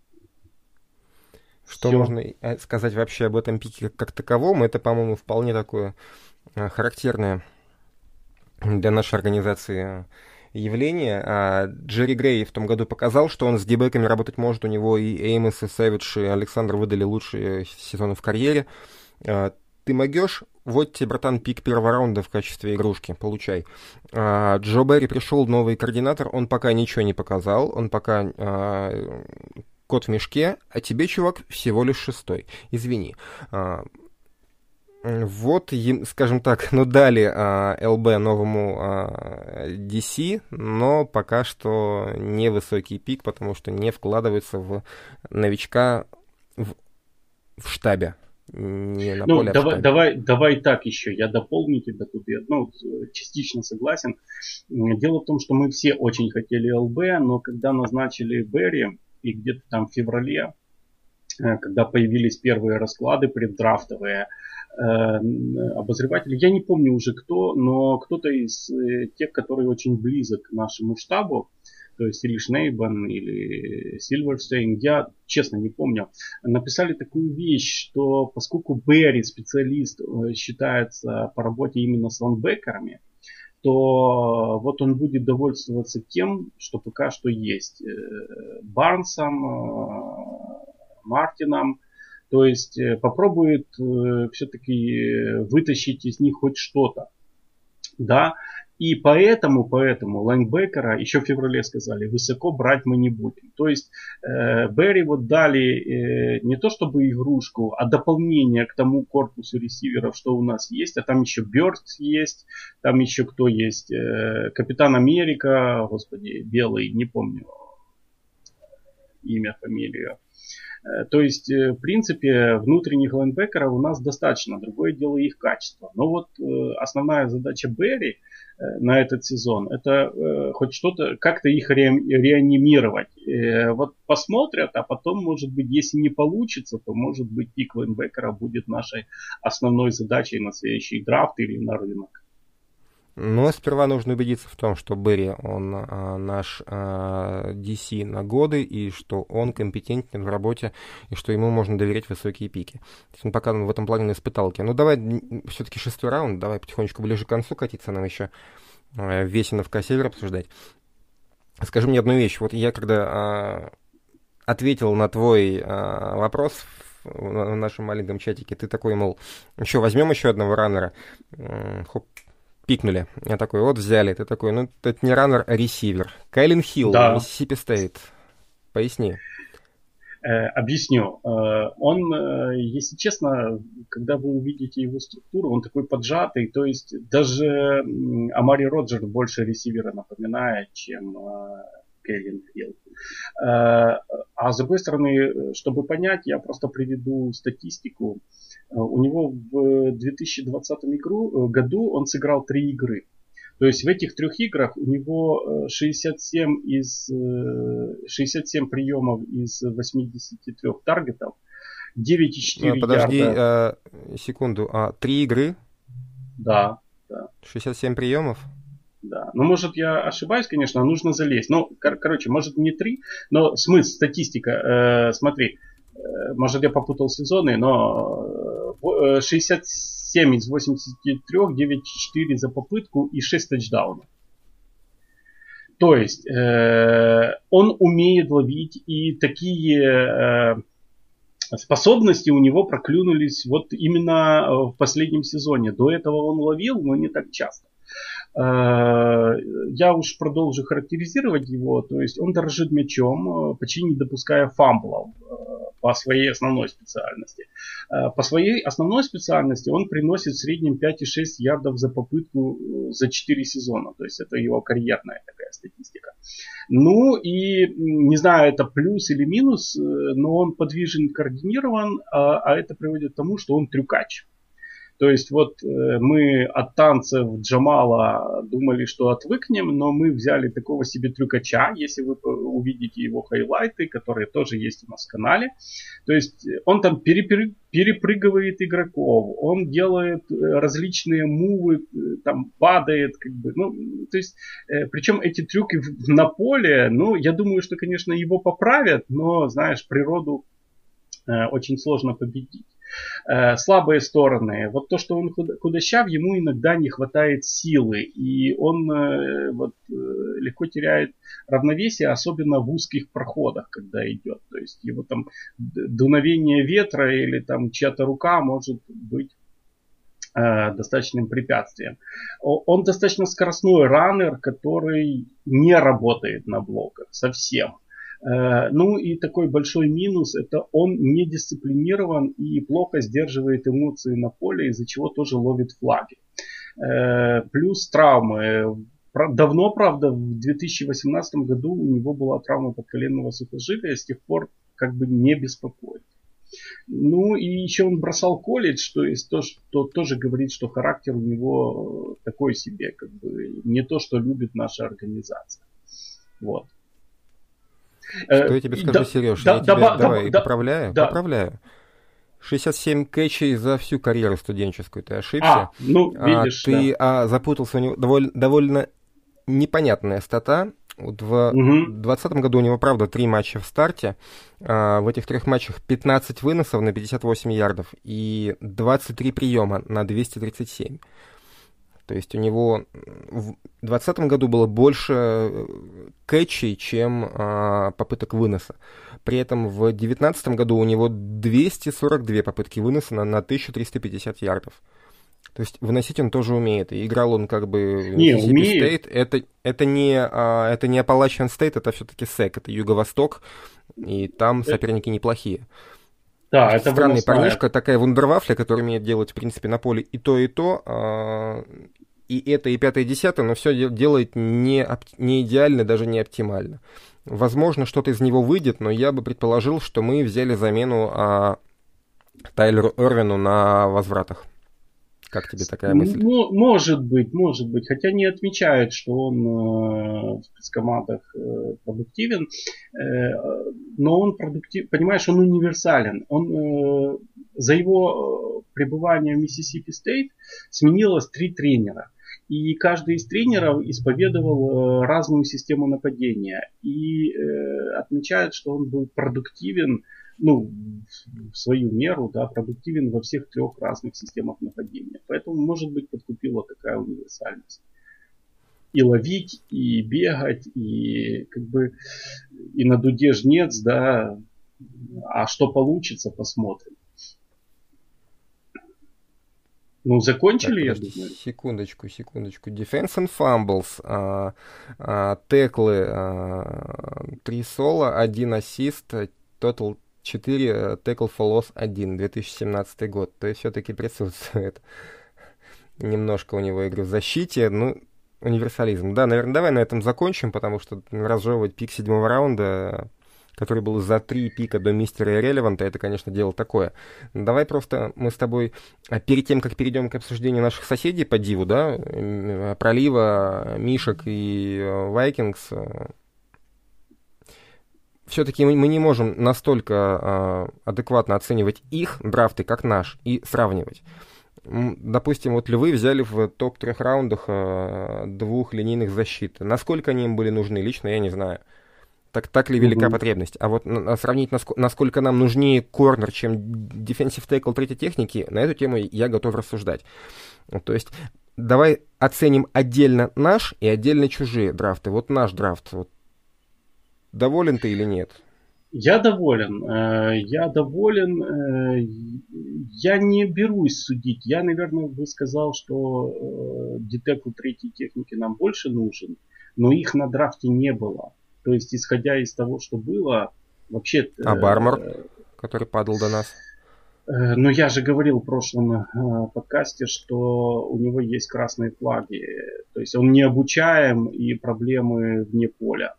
Что все. можно э, сказать вообще об этом пике как таковом? Это, по-моему, вполне такое характерное для нашей организации явление. А Джерри Грей в том году показал, что он с дебеками работать может. У него и Эймос, и Сэвидж, и Александр выдали лучшие сезоны в карьере. Ты могешь? Вот тебе, братан, пик первого раунда в качестве игрушки. Получай. А, Джо Берри пришел, новый координатор. Он пока ничего не показал. Он пока а, кот в мешке. А тебе, чувак, всего лишь шестой. Извини. А, вот, скажем так, ну дали а, ЛБ новому а, DC, но пока что невысокий пик, потому что не вкладывается в новичка в, в штабе. Не на ну, поле, давай, давай, давай так еще, я дополню тебя тут, я ну, частично согласен. Дело в том, что мы все очень хотели ЛБ, но когда назначили Берри, и где-то там в феврале, э, когда появились первые расклады преддрафтовые, Э, обозреватель, я не помню уже кто, но кто-то из э, тех, который очень близок к нашему штабу, то есть или Шнейбан, или Сильверстейн, я честно не помню, написали такую вещь, что поскольку Берри специалист э, считается по работе именно с ланбекерами, то вот он будет довольствоваться тем, что пока что есть. Барнсом, Мартином, то есть э, попробует э, все-таки вытащить из них хоть что-то. Да, и поэтому, поэтому лайнбекера, еще в феврале сказали, высоко брать мы не будем. То есть э, Берри вот дали э, не то чтобы игрушку, а дополнение к тому корпусу ресиверов, что у нас есть. А там еще Бёрдс есть, там еще кто есть, э, Капитан Америка, господи, белый, не помню, имя, фамилию. Э, то есть, э, в принципе, внутренних лайнбекеров у нас достаточно. Другое дело их качество. Но вот э, основная задача Берри на этот сезон это хоть что-то, как-то их ре, реанимировать. Вот посмотрят, а потом, может быть, если не получится, то, может быть, пик лайнбекера будет нашей основной задачей на следующий драфт или на рынок. Но сперва нужно убедиться в том, что Берри, он а, наш а, DC на годы, и что он компетентен в работе, и что ему можно доверять высокие пики. То есть он пока в этом плане на испыталке. Ну, давай все-таки шестой раунд, давай потихонечку ближе к концу катиться, нам еще а, весь НФК Север обсуждать. Скажи мне одну вещь. Вот я когда а, ответил на твой а, вопрос в, нашем маленьком чатике, ты такой, мол, что, возьмем еще одного раннера? Хоп, пикнули. Я такой, вот взяли. Ты такой, ну, это не раннер, а ресивер. Кайлин Хилл, да. Миссисипи Стейт. Поясни. Э, объясню. Э, он, э, если честно, когда вы увидите его структуру, он такой поджатый. То есть даже Амари Роджер больше ресивера напоминает, чем Кевин Хилл. А с другой стороны, чтобы понять, я просто приведу статистику. Э, у него в 2020 игру, э, году он сыграл три игры. То есть в этих трех играх у него 67 э, из 67 приемов из 83 таргетов, 9,4 Подожди ярда. э, секунду, а три игры? Да, да. 67 приемов? Да. Ну, может, я ошибаюсь, конечно, нужно залезть. Ну, кор- короче, может не три, но смысл, статистика. Э, смотри, э, может, я попутал сезоны, но 67 из 83, 9-4 за попытку и 6 тачдаунов. То есть э, он умеет ловить и такие э, способности у него проклюнулись вот именно в последнем сезоне. До этого он ловил, но не так часто. Э, я уж продолжу характеризировать его. То есть он дорожит мячом, э, почти не допуская фамблов э, по своей основной специальности. По своей основной специальности он приносит в среднем 5,6 ярдов за попытку за 4 сезона. То есть это его карьерная такая статистика. Ну и не знаю, это плюс или минус, но он подвижен, координирован, а, а это приводит к тому, что он трюкач. То есть вот э, мы от танцев Джамала думали, что отвыкнем, но мы взяли такого себе трюкача, если вы увидите его хайлайты, которые тоже есть у нас в канале. То есть он там перепрыгивает игроков, он делает э, различные мувы, э, там падает, как бы, ну, то есть, причем эти трюки на поле, ну, я думаю, что, конечно, его поправят, но, знаешь, природу очень сложно победить. Э, слабые стороны. Вот то, что он худощав, ему иногда не хватает силы. И он э, вот, э, легко теряет равновесие, особенно в узких проходах, когда идет. То есть его там дуновение ветра или там чья-то рука может быть достаточным препятствием. Он достаточно скоростной раннер, который не работает на блоках совсем. Э, ну и такой большой минус, это он не дисциплинирован и плохо сдерживает эмоции на поле, из-за чего тоже ловит флаги. Э, плюс травмы. Давно, правда, в 2018 году у него была травма подколенного сухожилия, с тех пор как бы не беспокоит. Ну и еще он бросал колледж, то есть то, что тоже говорит, что характер у него такой себе, как бы не то, что любит наша организация. Вот. Что я тебе скажу, да, Сереж, да, я тебя да, давай да, поправляю, да. поправляю. 67 кэчей за всю карьеру студенческую, ты ошибся. А, ну, видишь, а, Ты да. а, запутался, у него довольно, довольно непонятная стата. Вот в 2020 угу. году у него, правда, три матча в старте. А, в этих трех матчах 15 выносов на 58 ярдов и 23 приема на 237. То есть у него в 2020 году было больше э, кэтчей, чем а, попыток выноса. При этом в 2019 году у него 242 попытки выноса на, на 1350 ярдов. То есть выносить он тоже умеет. И играл он как бы не, умеет. State. Это, это, не, а, это не Appalachian State, это все-таки SEC, это Юго-Восток, и там э, соперники неплохие. Да, это странный парнишка, такая вундервафля, которая умеет делать, в принципе, на поле и то, и то. А, и это, и пятое, и десятое, но все делает не, не идеально, даже не оптимально. Возможно, что-то из него выйдет, но я бы предположил, что мы взяли замену а, Тайлеру Эрвину на возвратах. Как тебе такая мысль? Ну, может быть, может быть. Хотя не отмечают, что он э, в спецкомандах э, продуктивен. Э, но он продуктив, понимаешь, он универсален. Он э, за его э, пребывание в Миссисипи Стейт сменилось три тренера. И каждый из тренеров исповедовал э, разную систему нападения. И э, отмечают, что он был продуктивен ну, в свою меру, да, продуктивен во всех трех разных системах нападения. Поэтому, может быть, подкупила такая универсальность. И ловить, и бегать, и как бы и на дуде жнец, да. А что получится, посмотрим. Ну, закончили, так, я думаю. Секундочку, секундочку. Defense and fumbles, а, а, теклы, а, 3 соло, 1 ассист, total 4, tackle for loss 1, 2017 год. То есть все-таки присутствует немножко у него игры в защите. Ну, универсализм. Да, наверное, давай на этом закончим, потому что разжевывать пик седьмого раунда который был за три пика до мистера Релеванта, это, конечно, дело такое. Давай просто мы с тобой, а, перед тем, как перейдем к обсуждению наших соседей по Диву, да, Пролива, Мишек и Вайкингс, э, все-таки мы не можем настолько адекватно оценивать их драфты, как наш, и сравнивать. Допустим, вот львы взяли в топ-трех раундах двух линейных защит. Насколько они им были нужны, лично я не знаю. Так, так ли велика mm-hmm. потребность? А вот на, сравнить, насколько, насколько нам нужнее корнер, чем defensive tackle третьей техники, на эту тему я готов рассуждать. То есть давай оценим отдельно наш и отдельно чужие драфты. Вот наш драфт. Вот. Доволен ты или нет? Я доволен. Э, я доволен. Э, я не берусь судить. Я, наверное, бы сказал, что э, детекл третьей техники нам больше нужен, но их на драфте не было. То есть, исходя из того, что было, вообще... А Бармор, э, который падал до нас? Э, ну, я же говорил в прошлом э, подкасте, что у него есть красные флаги. То есть он не обучаем и проблемы вне поля.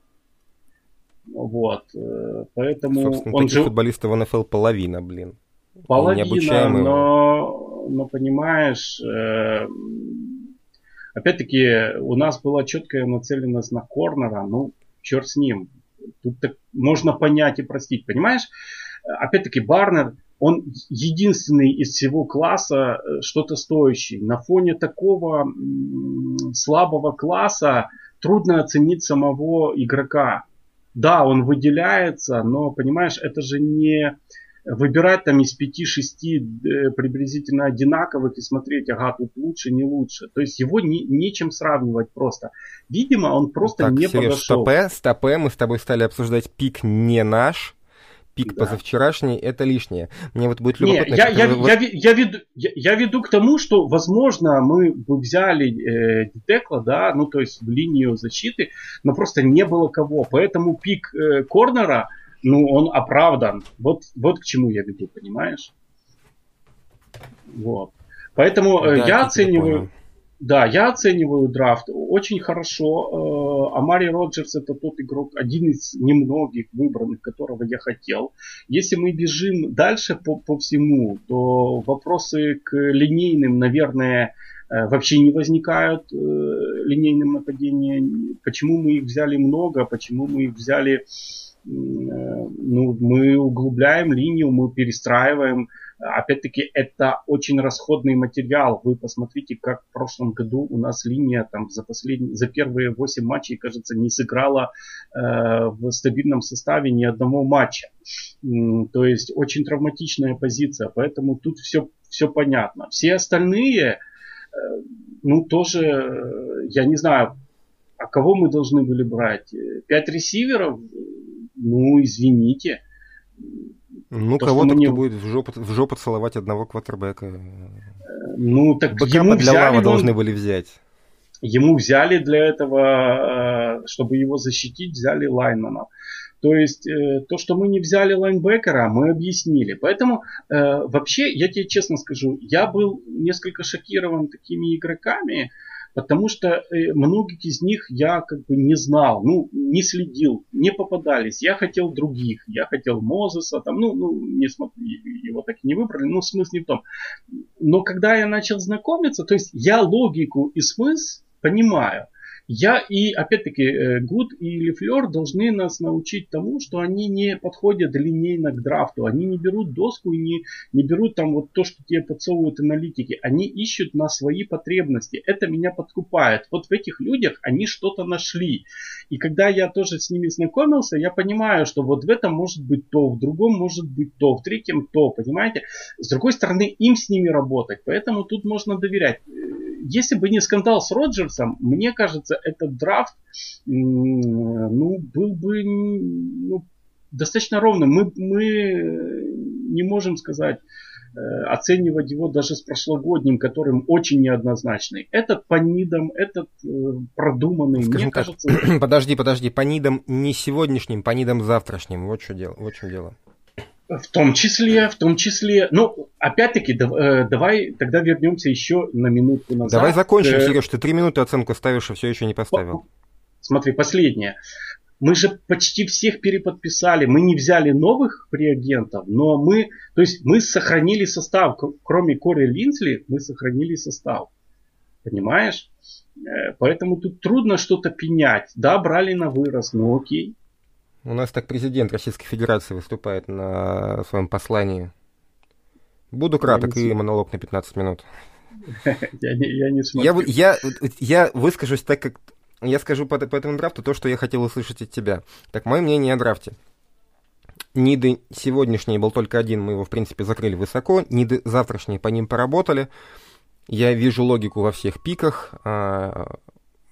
Вот. Э, поэтому Собственно, он же... футболистов в НФЛ половина, блин. Половина, но, но понимаешь, э, опять-таки у нас была четкая нацеленность на корнера. Ну, черт с ним. Тут так можно понять и простить, понимаешь? Опять-таки, Барнер, он единственный из всего класса э, что-то стоящий. На фоне такого слабого класса трудно оценить самого игрока. Да, он выделяется, но, понимаешь, это же не выбирать там из 5-6 э, приблизительно одинаковых и смотреть, ага, тут лучше, не лучше. То есть его не, нечем сравнивать просто. Видимо, он просто так, не Сереж, подошел. Стопе, стопе, мы с тобой стали обсуждать пик не наш, пик да. позавчерашний, это лишнее. Мне вот будет любопытно... Не, я, я, вы... я, я, веду, я, я веду к тому, что, возможно, мы бы взяли э, Детекла, да, ну, то есть в линию защиты, но просто не было кого. Поэтому пик э, Корнера ну, он оправдан. Вот, вот к чему я веду, понимаешь? Вот. Поэтому э, да, я оцениваю... Да, я оцениваю драфт очень хорошо. Э, Амари Роджерс это тот игрок, один из немногих выбранных, которого я хотел. Если мы бежим дальше по, по всему, то вопросы к линейным, наверное, э, вообще не возникают линейным нападением. Почему мы их взяли много, почему мы их взяли ну, мы углубляем линию, мы перестраиваем. Опять-таки, это очень расходный материал. Вы посмотрите, как в прошлом году у нас линия там за, последние, за первые 8 матчей, кажется, не сыграла э, в стабильном составе ни одного матча. То есть, очень травматичная позиция. Поэтому тут все, все понятно. Все остальные, э, ну, тоже, э, я не знаю, а кого мы должны были брать? Пять ресиверов? Ну, извините. Ну, кого-то, не... кто будет в жопу, в жопу целовать одного квотербека. Ну, так Бэкапа ему для взяли, Лава должны были взять. Ему взяли для этого, э, чтобы его защитить, взяли Лайнмана. То есть э, то, что мы не взяли лайнбекера, мы объяснили. Поэтому э, вообще, я тебе честно скажу, я был несколько шокирован такими игроками, потому что э, многих из них я как бы не знал, ну, не следил, не попадались. Я хотел других, я хотел Мозеса, там, ну, ну не смотри, его так и не выбрали, ну, смысл не в том. Но когда я начал знакомиться, то есть я логику и смысл понимаю. Я и, опять-таки, э, Гуд и Лефлер должны нас научить тому, что они не подходят линейно к драфту. Они не берут доску и не, не берут там вот то, что тебе подсовывают аналитики. Они ищут на свои потребности. Это меня подкупает. Вот в этих людях они что-то нашли. И когда я тоже с ними знакомился, я понимаю, что вот в этом может быть то, в другом может быть то, в третьем то, понимаете? С другой стороны, им с ними работать. Поэтому тут можно доверять если бы не скандал с Роджерсом, мне кажется, этот драфт ну, был бы ну, достаточно ровным. Мы, мы не можем сказать, э, оценивать его даже с прошлогодним, которым очень неоднозначный. Этот по нидам, этот э, продуманный, Скажем мне так, кажется... подожди, подожди, по нидам не сегодняшним, по нидам завтрашним. Вот что дело. Вот чем дело. В том числе, в том числе, ну, опять-таки, э, давай тогда вернемся еще на минутку назад. Давай закончим, э, Сереж, ты три минуты оценку ставишь, и все еще не поставил. Смотри, последнее. Мы же почти всех переподписали, мы не взяли новых реагентов, но мы, то есть мы сохранили состав, кроме Кори Линсли, мы сохранили состав. Понимаешь? Э, поэтому тут трудно что-то пенять. Да, брали на вырос, ну окей. У нас так президент Российской Федерации выступает на своем послании. Буду краток и монолог на 15 минут. Я не, я не смотрю. Я, я, я выскажусь так, как... Я скажу по, по этому драфту то, что я хотел услышать от тебя. Так, мое мнение о драфте. Ниды сегодняшний был только один, мы его, в принципе, закрыли высоко. Ниды завтрашние по ним поработали. Я вижу логику во всех пиках. А,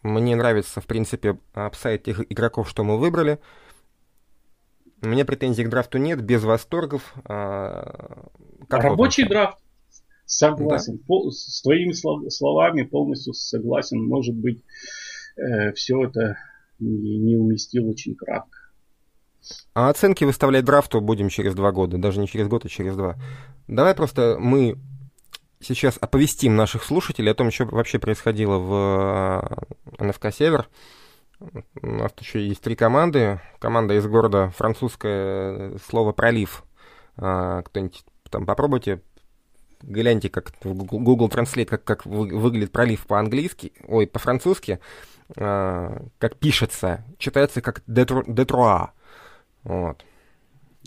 мне нравится, в принципе, upside тех игроков, что мы выбрали. У меня претензий к драфту нет, без восторгов. А, как Рабочий драфт. Согласен. Да. С твоими словами полностью согласен. Может быть, э, все это не, не уместил очень кратко. А оценки выставлять драфту будем через два года. Даже не через год, а через два. Давай просто мы сейчас оповестим наших слушателей о том, что вообще происходило в э, НФК «Север». У нас еще есть три команды. Команда из города французское слово «пролив». А, кто-нибудь там попробуйте, гляньте, как в Google Translate, как, как выглядит пролив по-английски, ой, по-французски, а, как пишется, читается как Детру, Детруа. Вот.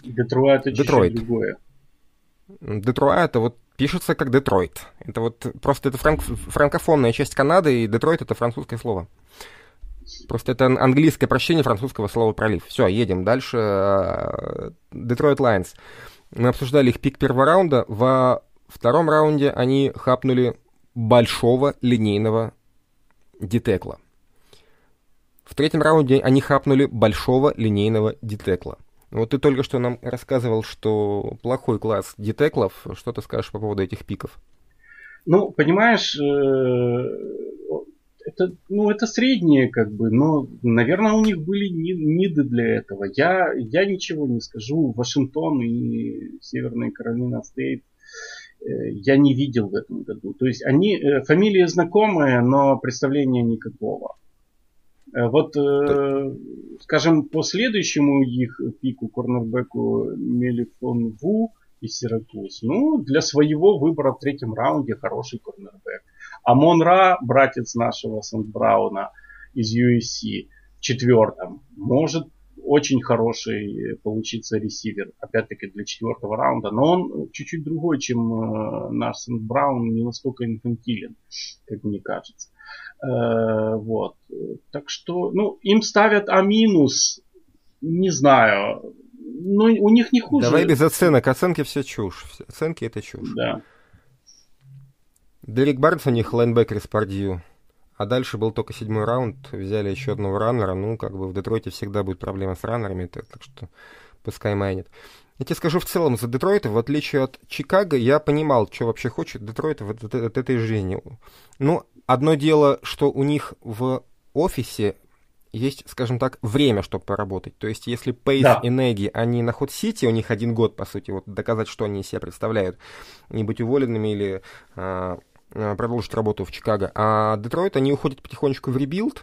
Детруа это Детройт. другое. Детруа это вот пишется как Детройт. Это вот просто это франк, франкофонная часть Канады, и Детройт это французское слово. Просто это английское прочтение французского слова пролив. Все, едем дальше. Детройт Лайонс. Мы обсуждали их пик первого раунда. Во втором раунде они хапнули большого линейного ди-тэкла. В третьем раунде они хапнули большого линейного детекла. Вот ты только что нам рассказывал, что плохой класс детеклов. Что ты скажешь по поводу этих пиков? Ну, понимаешь, э, это, ну, это средние, как бы, но, наверное, у них были ниды для этого. Я, я ничего не скажу. Вашингтон и Северная Каролина Стейт э, я не видел в этом году. То есть они, э, фамилии знакомые, но представления никакого. Э, вот, скажем, по следующему их пику, корнербеку Мелифон Ву из Сиракуз, ну, для своего выбора в третьем раунде хороший корнербек. А Монра, братец нашего Сент-Брауна из USC, в четвертом, может очень хороший получиться ресивер, опять-таки для четвертого раунда, но он чуть-чуть другой, чем э, наш Сент Браун, не настолько инфантилен, как мне кажется. Э, вот. Так что, ну, им ставят А минус, не знаю, но у них не хуже. Давай без оценок, оценки все чушь, оценки это чушь. Да. Дерек Барнс у них лайнбекер из Пардью. А дальше был только седьмой раунд, взяли еще одного раннера. Ну, как бы в Детройте всегда будет проблема с раннерами, так, так что пускай майнит. Я тебе скажу в целом, за Детройта, в отличие от Чикаго, я понимал, что вообще хочет Детройт от, от, от этой жизни. Ну, одно дело, что у них в офисе есть, скажем так, время, чтобы поработать. То есть, если Пейс да. и Нэги, они на hot seat е, у них один год, по сути, вот доказать, что они из себя представляют, не быть уволенными или а, продолжить работу в Чикаго. А Детройт, они уходят потихонечку в rebuild.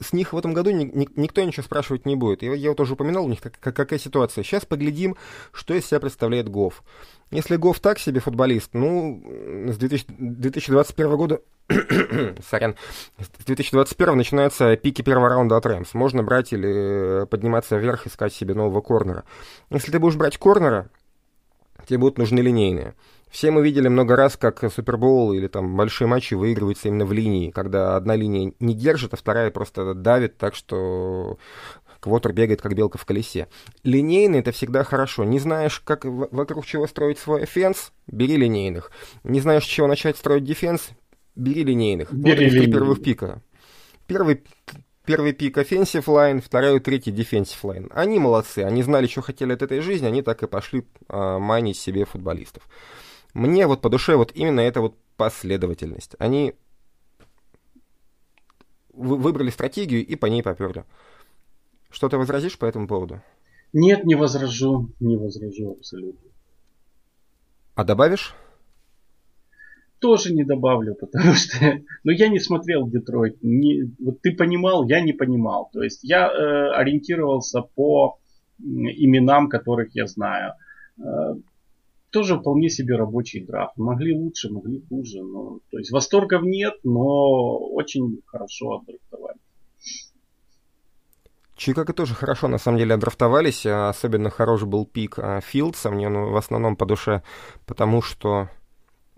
С них в этом году ни, ни, никто ничего спрашивать не будет. Я, я вот уже упоминал у них, как, какая ситуация. Сейчас поглядим, что из себя представляет Гофф. Если Гофф так себе футболист, ну, с 2000, 2021 года, сорян, с 2021 начинаются пики первого раунда от Рэмс. Можно брать или подниматься вверх, искать себе нового корнера. Если ты будешь брать корнера, тебе будут нужны линейные. Все мы видели много раз, как Супербоул или там большие матчи выигрываются именно в линии, когда одна линия не держит, а вторая просто давит так, что Квотер бегает, как белка в колесе. Линейный — это всегда хорошо. Не знаешь, как вокруг чего строить свой offense — бери линейных. Не знаешь, с чего начать строить defense — бери линейных. Бери вот три первых пика. Первый, первый пик offensive line, второй, третий defensive line. Они молодцы, они знали, что хотели от этой жизни, они так и пошли а, майнить себе футболистов. Мне вот по душе вот именно эта вот последовательность. Они выбрали стратегию и по ней поперли. Что ты возразишь по этому поводу? Нет, не возражу, не возражу абсолютно. А добавишь? Тоже не добавлю, потому что, ну, я не смотрел Детройт. Не, вот ты понимал, я не понимал. То есть я э, ориентировался по именам, которых я знаю. Э, тоже вполне себе рабочий драфт. Могли лучше, могли хуже. Но, то есть восторгов нет, но очень хорошо отдрафтовали. Чикаго тоже хорошо, на самом деле, отдрафтовались. А особенно хорош был пик а, Филдса. Мне он в основном по душе, потому что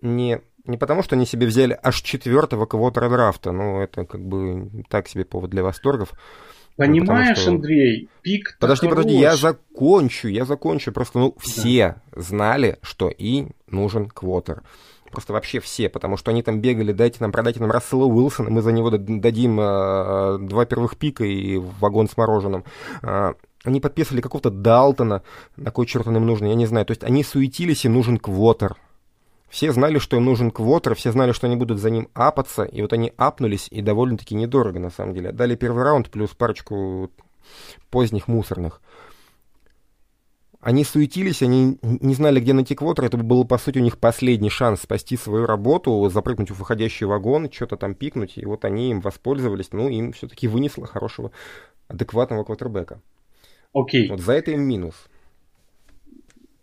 не, не потому, что они себе взяли аж четвертого квотера драфта. Ну, это как бы так себе повод для восторгов. Ну, Понимаешь, ну, что... Андрей, пик Подожди, хорош. подожди, я закончу, я закончу. Просто, ну, все да. знали, что и нужен квотер. Просто вообще все, потому что они там бегали, дайте нам, продайте нам Рассела Уилсона, мы за него дадим э, два первых пика и вагон с мороженым. Э, они подписывали какого-то Далтона, на кой черт он им нужен, я не знаю. То есть они суетились, и нужен квотер. Все знали, что им нужен квотер, все знали, что они будут за ним апаться, и вот они апнулись, и довольно-таки недорого, на самом деле. Дали первый раунд, плюс парочку поздних мусорных они суетились, они не знали, где найти квотер. Это был, по сути, у них последний шанс спасти свою работу, запрыгнуть в выходящий вагон, что-то там пикнуть. И вот они им воспользовались. Ну, им все-таки вынесло хорошего, адекватного квотербека. Окей. Вот за это им минус.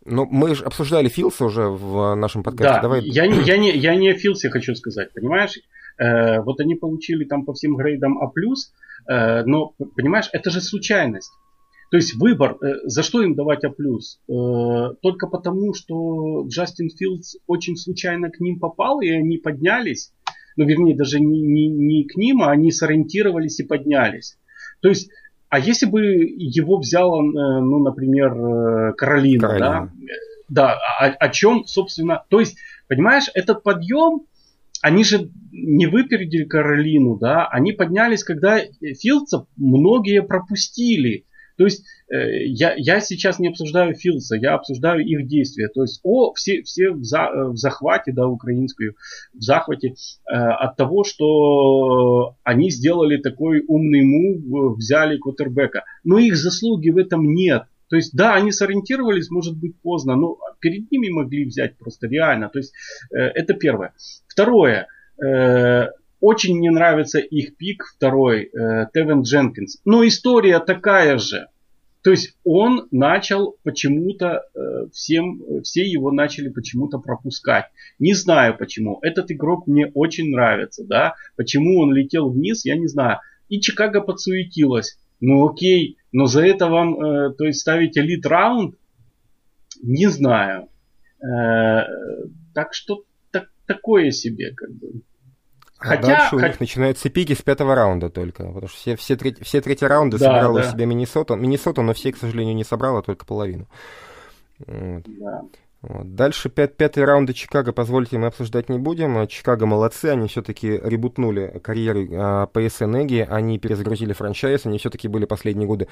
Но мы же обсуждали Филса уже в нашем подкасте. Да, Давай... я, не, я, не, я не о Филсе хочу сказать, понимаешь? Э, вот они получили там по всем грейдам А+, э, но, понимаешь, это же случайность. То есть выбор, э, за что им давать А+, э, только потому, что Джастин Филдс очень случайно к ним попал, и они поднялись, ну, вернее, даже не, не, не к ним, а они сориентировались и поднялись. То есть, а если бы его взяла, э, ну, например, Каролина, Каролина. да, да, о, о чем, собственно, то есть, понимаешь, этот подъем, они же не выпередили Каролину, да, они поднялись, когда Филдса многие пропустили. То есть э, я, я сейчас не обсуждаю Филса, я обсуждаю их действия. То есть о, все, все в, за, э, в захвате, да, украинскую, в захвате э, от того, что они сделали такой умный мув, взяли Кутербека. Но их заслуги в этом нет. То есть, да, они сориентировались, может быть, поздно, но перед ними могли взять просто реально. То есть, э, это первое. Второе. Э, очень мне нравится их пик второй, э, Тевен Дженкинс. Но история такая же. То есть он начал почему-то, э, всем, все его начали почему-то пропускать. Не знаю почему. Этот игрок мне очень нравится. Да? Почему он летел вниз, я не знаю. И Чикаго подсуетилась. Ну окей, но за это вам, э, то есть ставить элит раунд? Не знаю. Э, так что так, такое себе как бы. А Хотя, дальше у них начинаются пики с пятого раунда только, потому что все, все, треть, все третьи раунды да, собирала да. себе Миннесота. Миннесота, но все, к сожалению, не собрала, только половину. Вот. Да. Вот. Дальше пят, пятый раунды Чикаго, позвольте, мы обсуждать не будем. Чикаго молодцы, они все-таки ребутнули карьеры а, PSN Эги, они перезагрузили франчайз, они все-таки были последние годы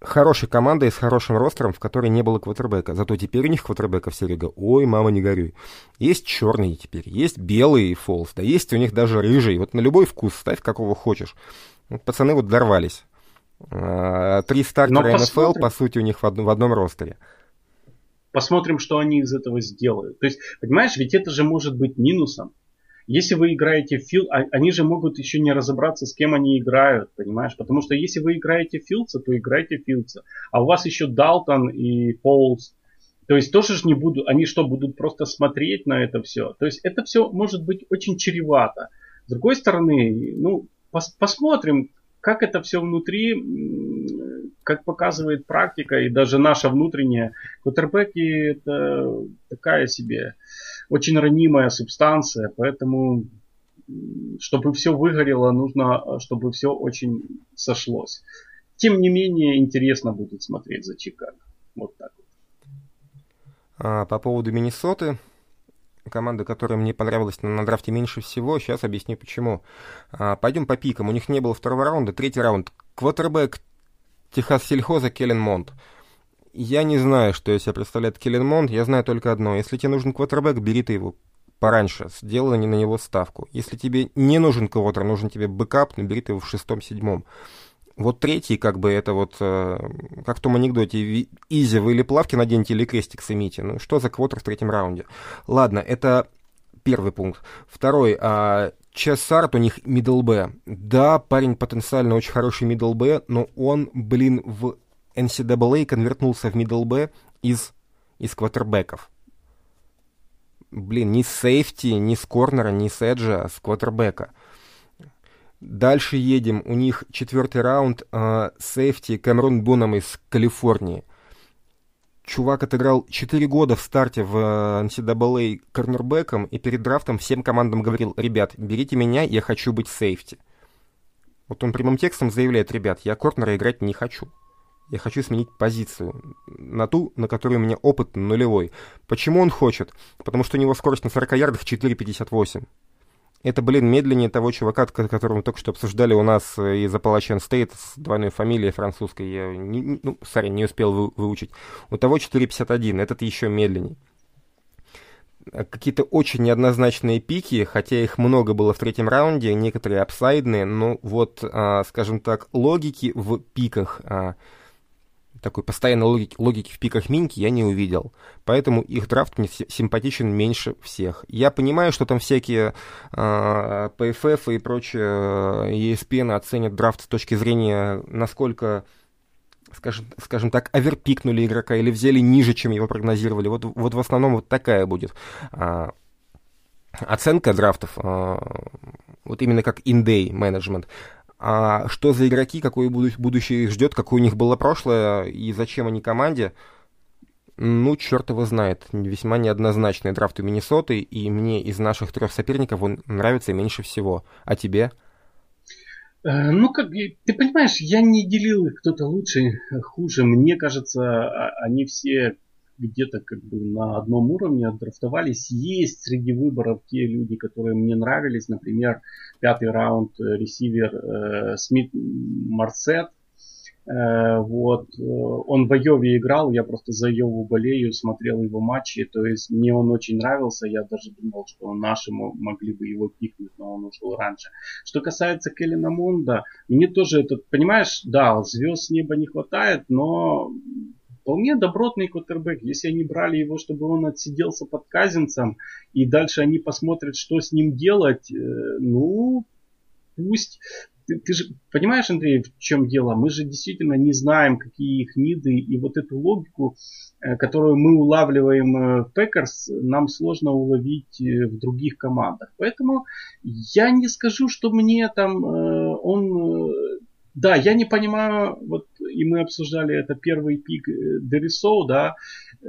хорошей командой с хорошим ростером, в которой не было квотербека. Зато теперь у них квотербека все серега. Ой, мама, не горюй. Есть черный теперь, есть белый фолс, да есть у них даже рыжий. Вот на любой вкус ставь, какого хочешь. Вот пацаны вот дорвались. А, три стартера НФЛ, по сути, у них в, одном, в одном ростере. Посмотрим, что они из этого сделают. То есть, понимаешь, ведь это же может быть минусом. Если вы играете в фил, а, они же могут еще не разобраться, с кем они играют, понимаешь? Потому что если вы играете Филдса, то играйте Филдса. А у вас еще Далтон и Полс. То есть тоже же не будут, они что, будут просто смотреть на это все? То есть это все может быть очень чревато. С другой стороны, ну, пос посмотрим, как это все внутри, как показывает практика и даже наша внутренняя. Кутербеки это такая себе очень ранимая субстанция, поэтому чтобы все выгорело, нужно, чтобы все очень сошлось. Тем не менее, интересно будет смотреть за Чикаго. Вот так вот. А, по поводу Миннесоты, команда, которая мне понравилась на, на драфте меньше всего, сейчас объясню почему. А, пойдем по пикам. У них не было второго раунда, третий раунд. Квотербек Техас Сельхоза Келлен Монд. Я не знаю, что из себя представляет Келлен Монд, я знаю только одно. Если тебе нужен квотербек, бери ты его пораньше, сделай не на него ставку. Если тебе не нужен квотер, нужен тебе бэкап, набери ты его в шестом-седьмом. Вот третий, как бы, это вот, э, как в том анекдоте, Изя, вы или плавки наденьте, или крестик сымите. Ну, что за квотер в третьем раунде? Ладно, это первый пункт. Второй, а, Чесарт у них middle B. Да, парень потенциально очень хороший middle B, но он, блин, в NCAA конвертнулся в B из, из квотербеков. Блин, ни с сейфти, ни с корнера, ни с эджа, а с квотербека. Дальше едем. У них четвертый раунд. Э, сейфти Камерон Буном из Калифорнии. Чувак отыграл 4 года в старте в NCAA корнербеком и перед драфтом всем командам говорил, ребят, берите меня, я хочу быть сейфти. Вот он прямым текстом заявляет, ребят, я корнера играть не хочу. Я хочу сменить позицию на ту, на которой у меня опыт нулевой. Почему он хочет? Потому что у него скорость на 40 ярдах 4,58. Это, блин, медленнее того чувака, которого мы только что обсуждали у нас э, из Appalachian State с двойной фамилией французской. Я, не, ну, сори, не успел вы, выучить. У того 4.51, этот еще медленней. Э, какие-то очень неоднозначные пики, хотя их много было в третьем раунде, некоторые апсайдные, но вот, а, скажем так, логики в пиках а, такой постоянной логики, логики в пиках Минки я не увидел. Поэтому их драфт мне симпатичен меньше всех. Я понимаю, что там всякие э, PFF и прочие ESPN оценят драфт с точки зрения, насколько скажем, скажем так, оверпикнули игрока или взяли ниже, чем его прогнозировали. Вот, вот в основном вот такая будет а, оценка драфтов, а, вот именно как in-day менеджмент. А что за игроки, какое будущее их ждет, какое у них было прошлое и зачем они команде, ну, черт его знает. Весьма неоднозначный драфт у Миннесоты, и мне из наших трех соперников он нравится меньше всего. А тебе? Э, ну, как ты понимаешь, я не делил их кто-то лучше, хуже. Мне кажется, а, они все где-то как бы на одном уровне отдрафтовались. Есть среди выборов те люди, которые мне нравились. Например, пятый раунд э, ресивер э, Смит Марсет. Э, вот. Он в Айове играл, я просто за Айову болею, смотрел его матчи. То есть мне он очень нравился. Я даже думал, что наши могли бы его пикнуть, но он ушел раньше. Что касается Келлена Монда, мне тоже этот, понимаешь, да, звезд с неба не хватает, но вполне добротный квотербек. Если они брали его, чтобы он отсиделся под Казинсом, и дальше они посмотрят, что с ним делать, э, ну, пусть. Ты, ты же понимаешь, Андрей, в чем дело? Мы же действительно не знаем, какие их need ы, и вот эту логику, э, которую мы улавливаем э, в Packers, нам сложно уловить в других командах. Поэтому я не скажу, что мне там он да, я не понимаю, вот и мы обсуждали это первый пик э, Дерисоу, да, э,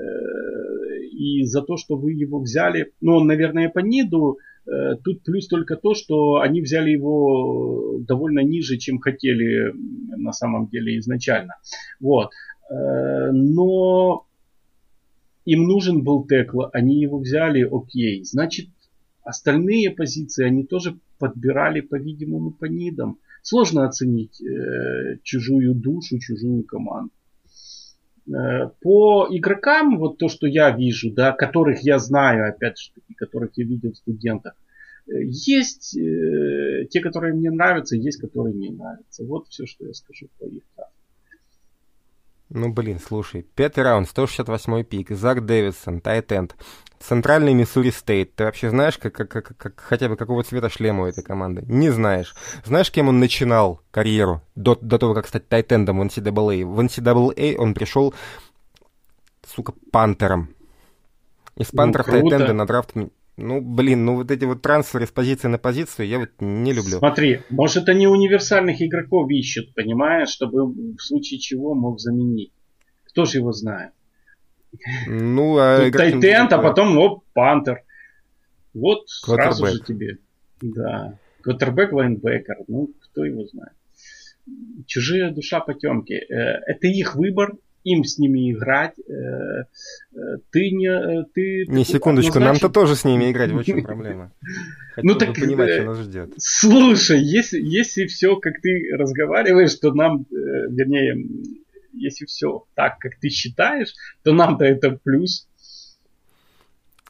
и за то, что вы его взяли, ну, он, наверное, по ниду, э, тут плюс только то, что они взяли его довольно ниже, чем хотели на самом деле изначально. Вот. Но им нужен был текл, они его взяли, окей. Значит, остальные позиции они тоже подбирали, по-видимому, по нидам. Сложно оценить э, чужую душу, чужую команду. Э, по игрокам, вот то, что я вижу, да, которых я знаю, опять же которых я видел в студентах, э, есть э, те, которые мне нравятся, есть, которые не нравятся. Вот все, что я скажу по их Ну, блин, слушай. Пятый раунд, 168 пик, Зак Дэвидсон, Тайтенд. Центральный Миссури Стейт. Ты вообще знаешь, как, как, как, как, хотя бы какого цвета шлема у этой команды? Не знаешь. Знаешь, кем он начинал карьеру до, до того, как стать тайтендом в NCAA? В NCAA он пришел, сука, пантером. Из пантеров ну, тайтенда на драфт ну, блин, ну вот эти вот трансферы с позиции на позицию я вот не люблю. Смотри, может они универсальных игроков ищут, понимаешь, чтобы в случае чего мог заменить. Кто же его знает? Ну, а Тайтенд, а потом, оп, Пантер. Вот сразу же тебе. Да. Квотербек, лайнбекер. Ну, кто его знает. Чужие душа потемки. Э, это их выбор, им с ними играть. Э, э, ты не... Ты, не, секундочку, однозначно... нам-то тоже с ними играть, в чем проблема? ну так понимать, что нас ждет. Слушай, если, если все, как ты разговариваешь, то нам, вернее, если все так, как ты считаешь, то нам-то это плюс.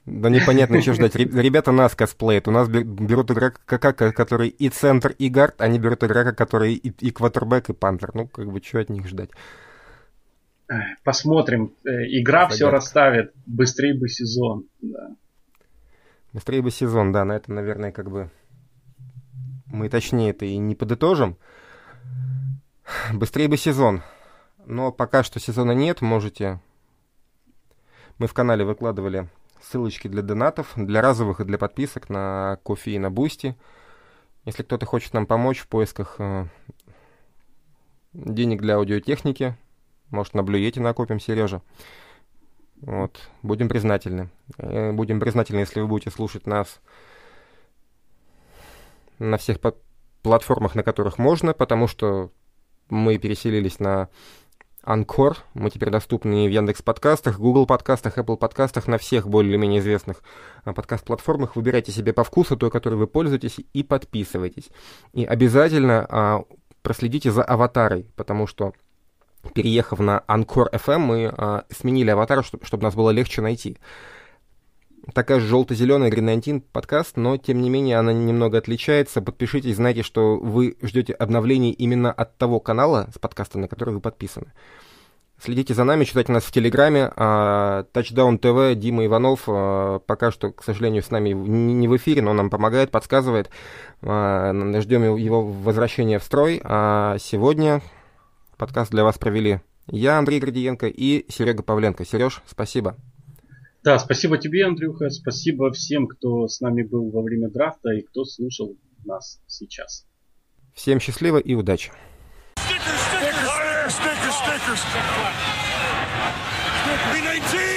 Да непонятно, что ждать. Ребята нас косплеят. У нас берут игрока, который и центр, и гард, они берут игрока, который и, и квотербек, и пантер. Ну, как бы, что от них ждать? Посмотрим. Э, игра Загадка. все расставит. Быстрее бы сезон. Да. Быстрее бы сезон, да. На это, наверное, как бы мы точнее это и не подытожим. Быстрее бы сезон. Но пока что сезона нет, можете... Мы в канале выкладывали ссылочки для донатов, для разовых и для подписок на Ko-fi и на Boosty. Если кто-то хочет нам помочь в поисках э, денег для аудиотехники, может, на Blue Yeti накопим, Сережа. Вот, будем признательны. Э, будем признательны, если вы будете слушать нас на всех платформах, на которых можно, потому что мы переселились на Анкор. Мы теперь доступны в Яндекс подкастах, Google подкастах, Apple подкастах, на всех более-менее известных а, подкаст-платформах. Выбирайте себе по вкусу той, которой вы пользуетесь, и подписывайтесь. И обязательно а, проследите за аватарой, потому что переехав на Анкор FM, мы а, сменили аватар, чтобы, чтобы нас было легче найти такая же желто-зеленая 19 подкаст, но тем не менее она немного отличается. Подпишитесь, знайте, что вы ждете обновлений именно от того канала с подкаста, на который вы подписаны. Следите за нами, читайте нас в Телеграме. Touchdown TV, Дима Иванов а, пока что, к сожалению, с нами не в эфире, но нам помогает, подсказывает. А, ждем его возвращения в строй. А сегодня подкаст для вас провели я, Андрей Градиенко и Серега Павленко. Сереж, спасибо. Да, спасибо тебе, Андрюха. Спасибо всем, кто с нами был во время драфта и кто слушал нас сейчас. Всем счастливо и удачи. Stickers, stickers, stickers, stickers.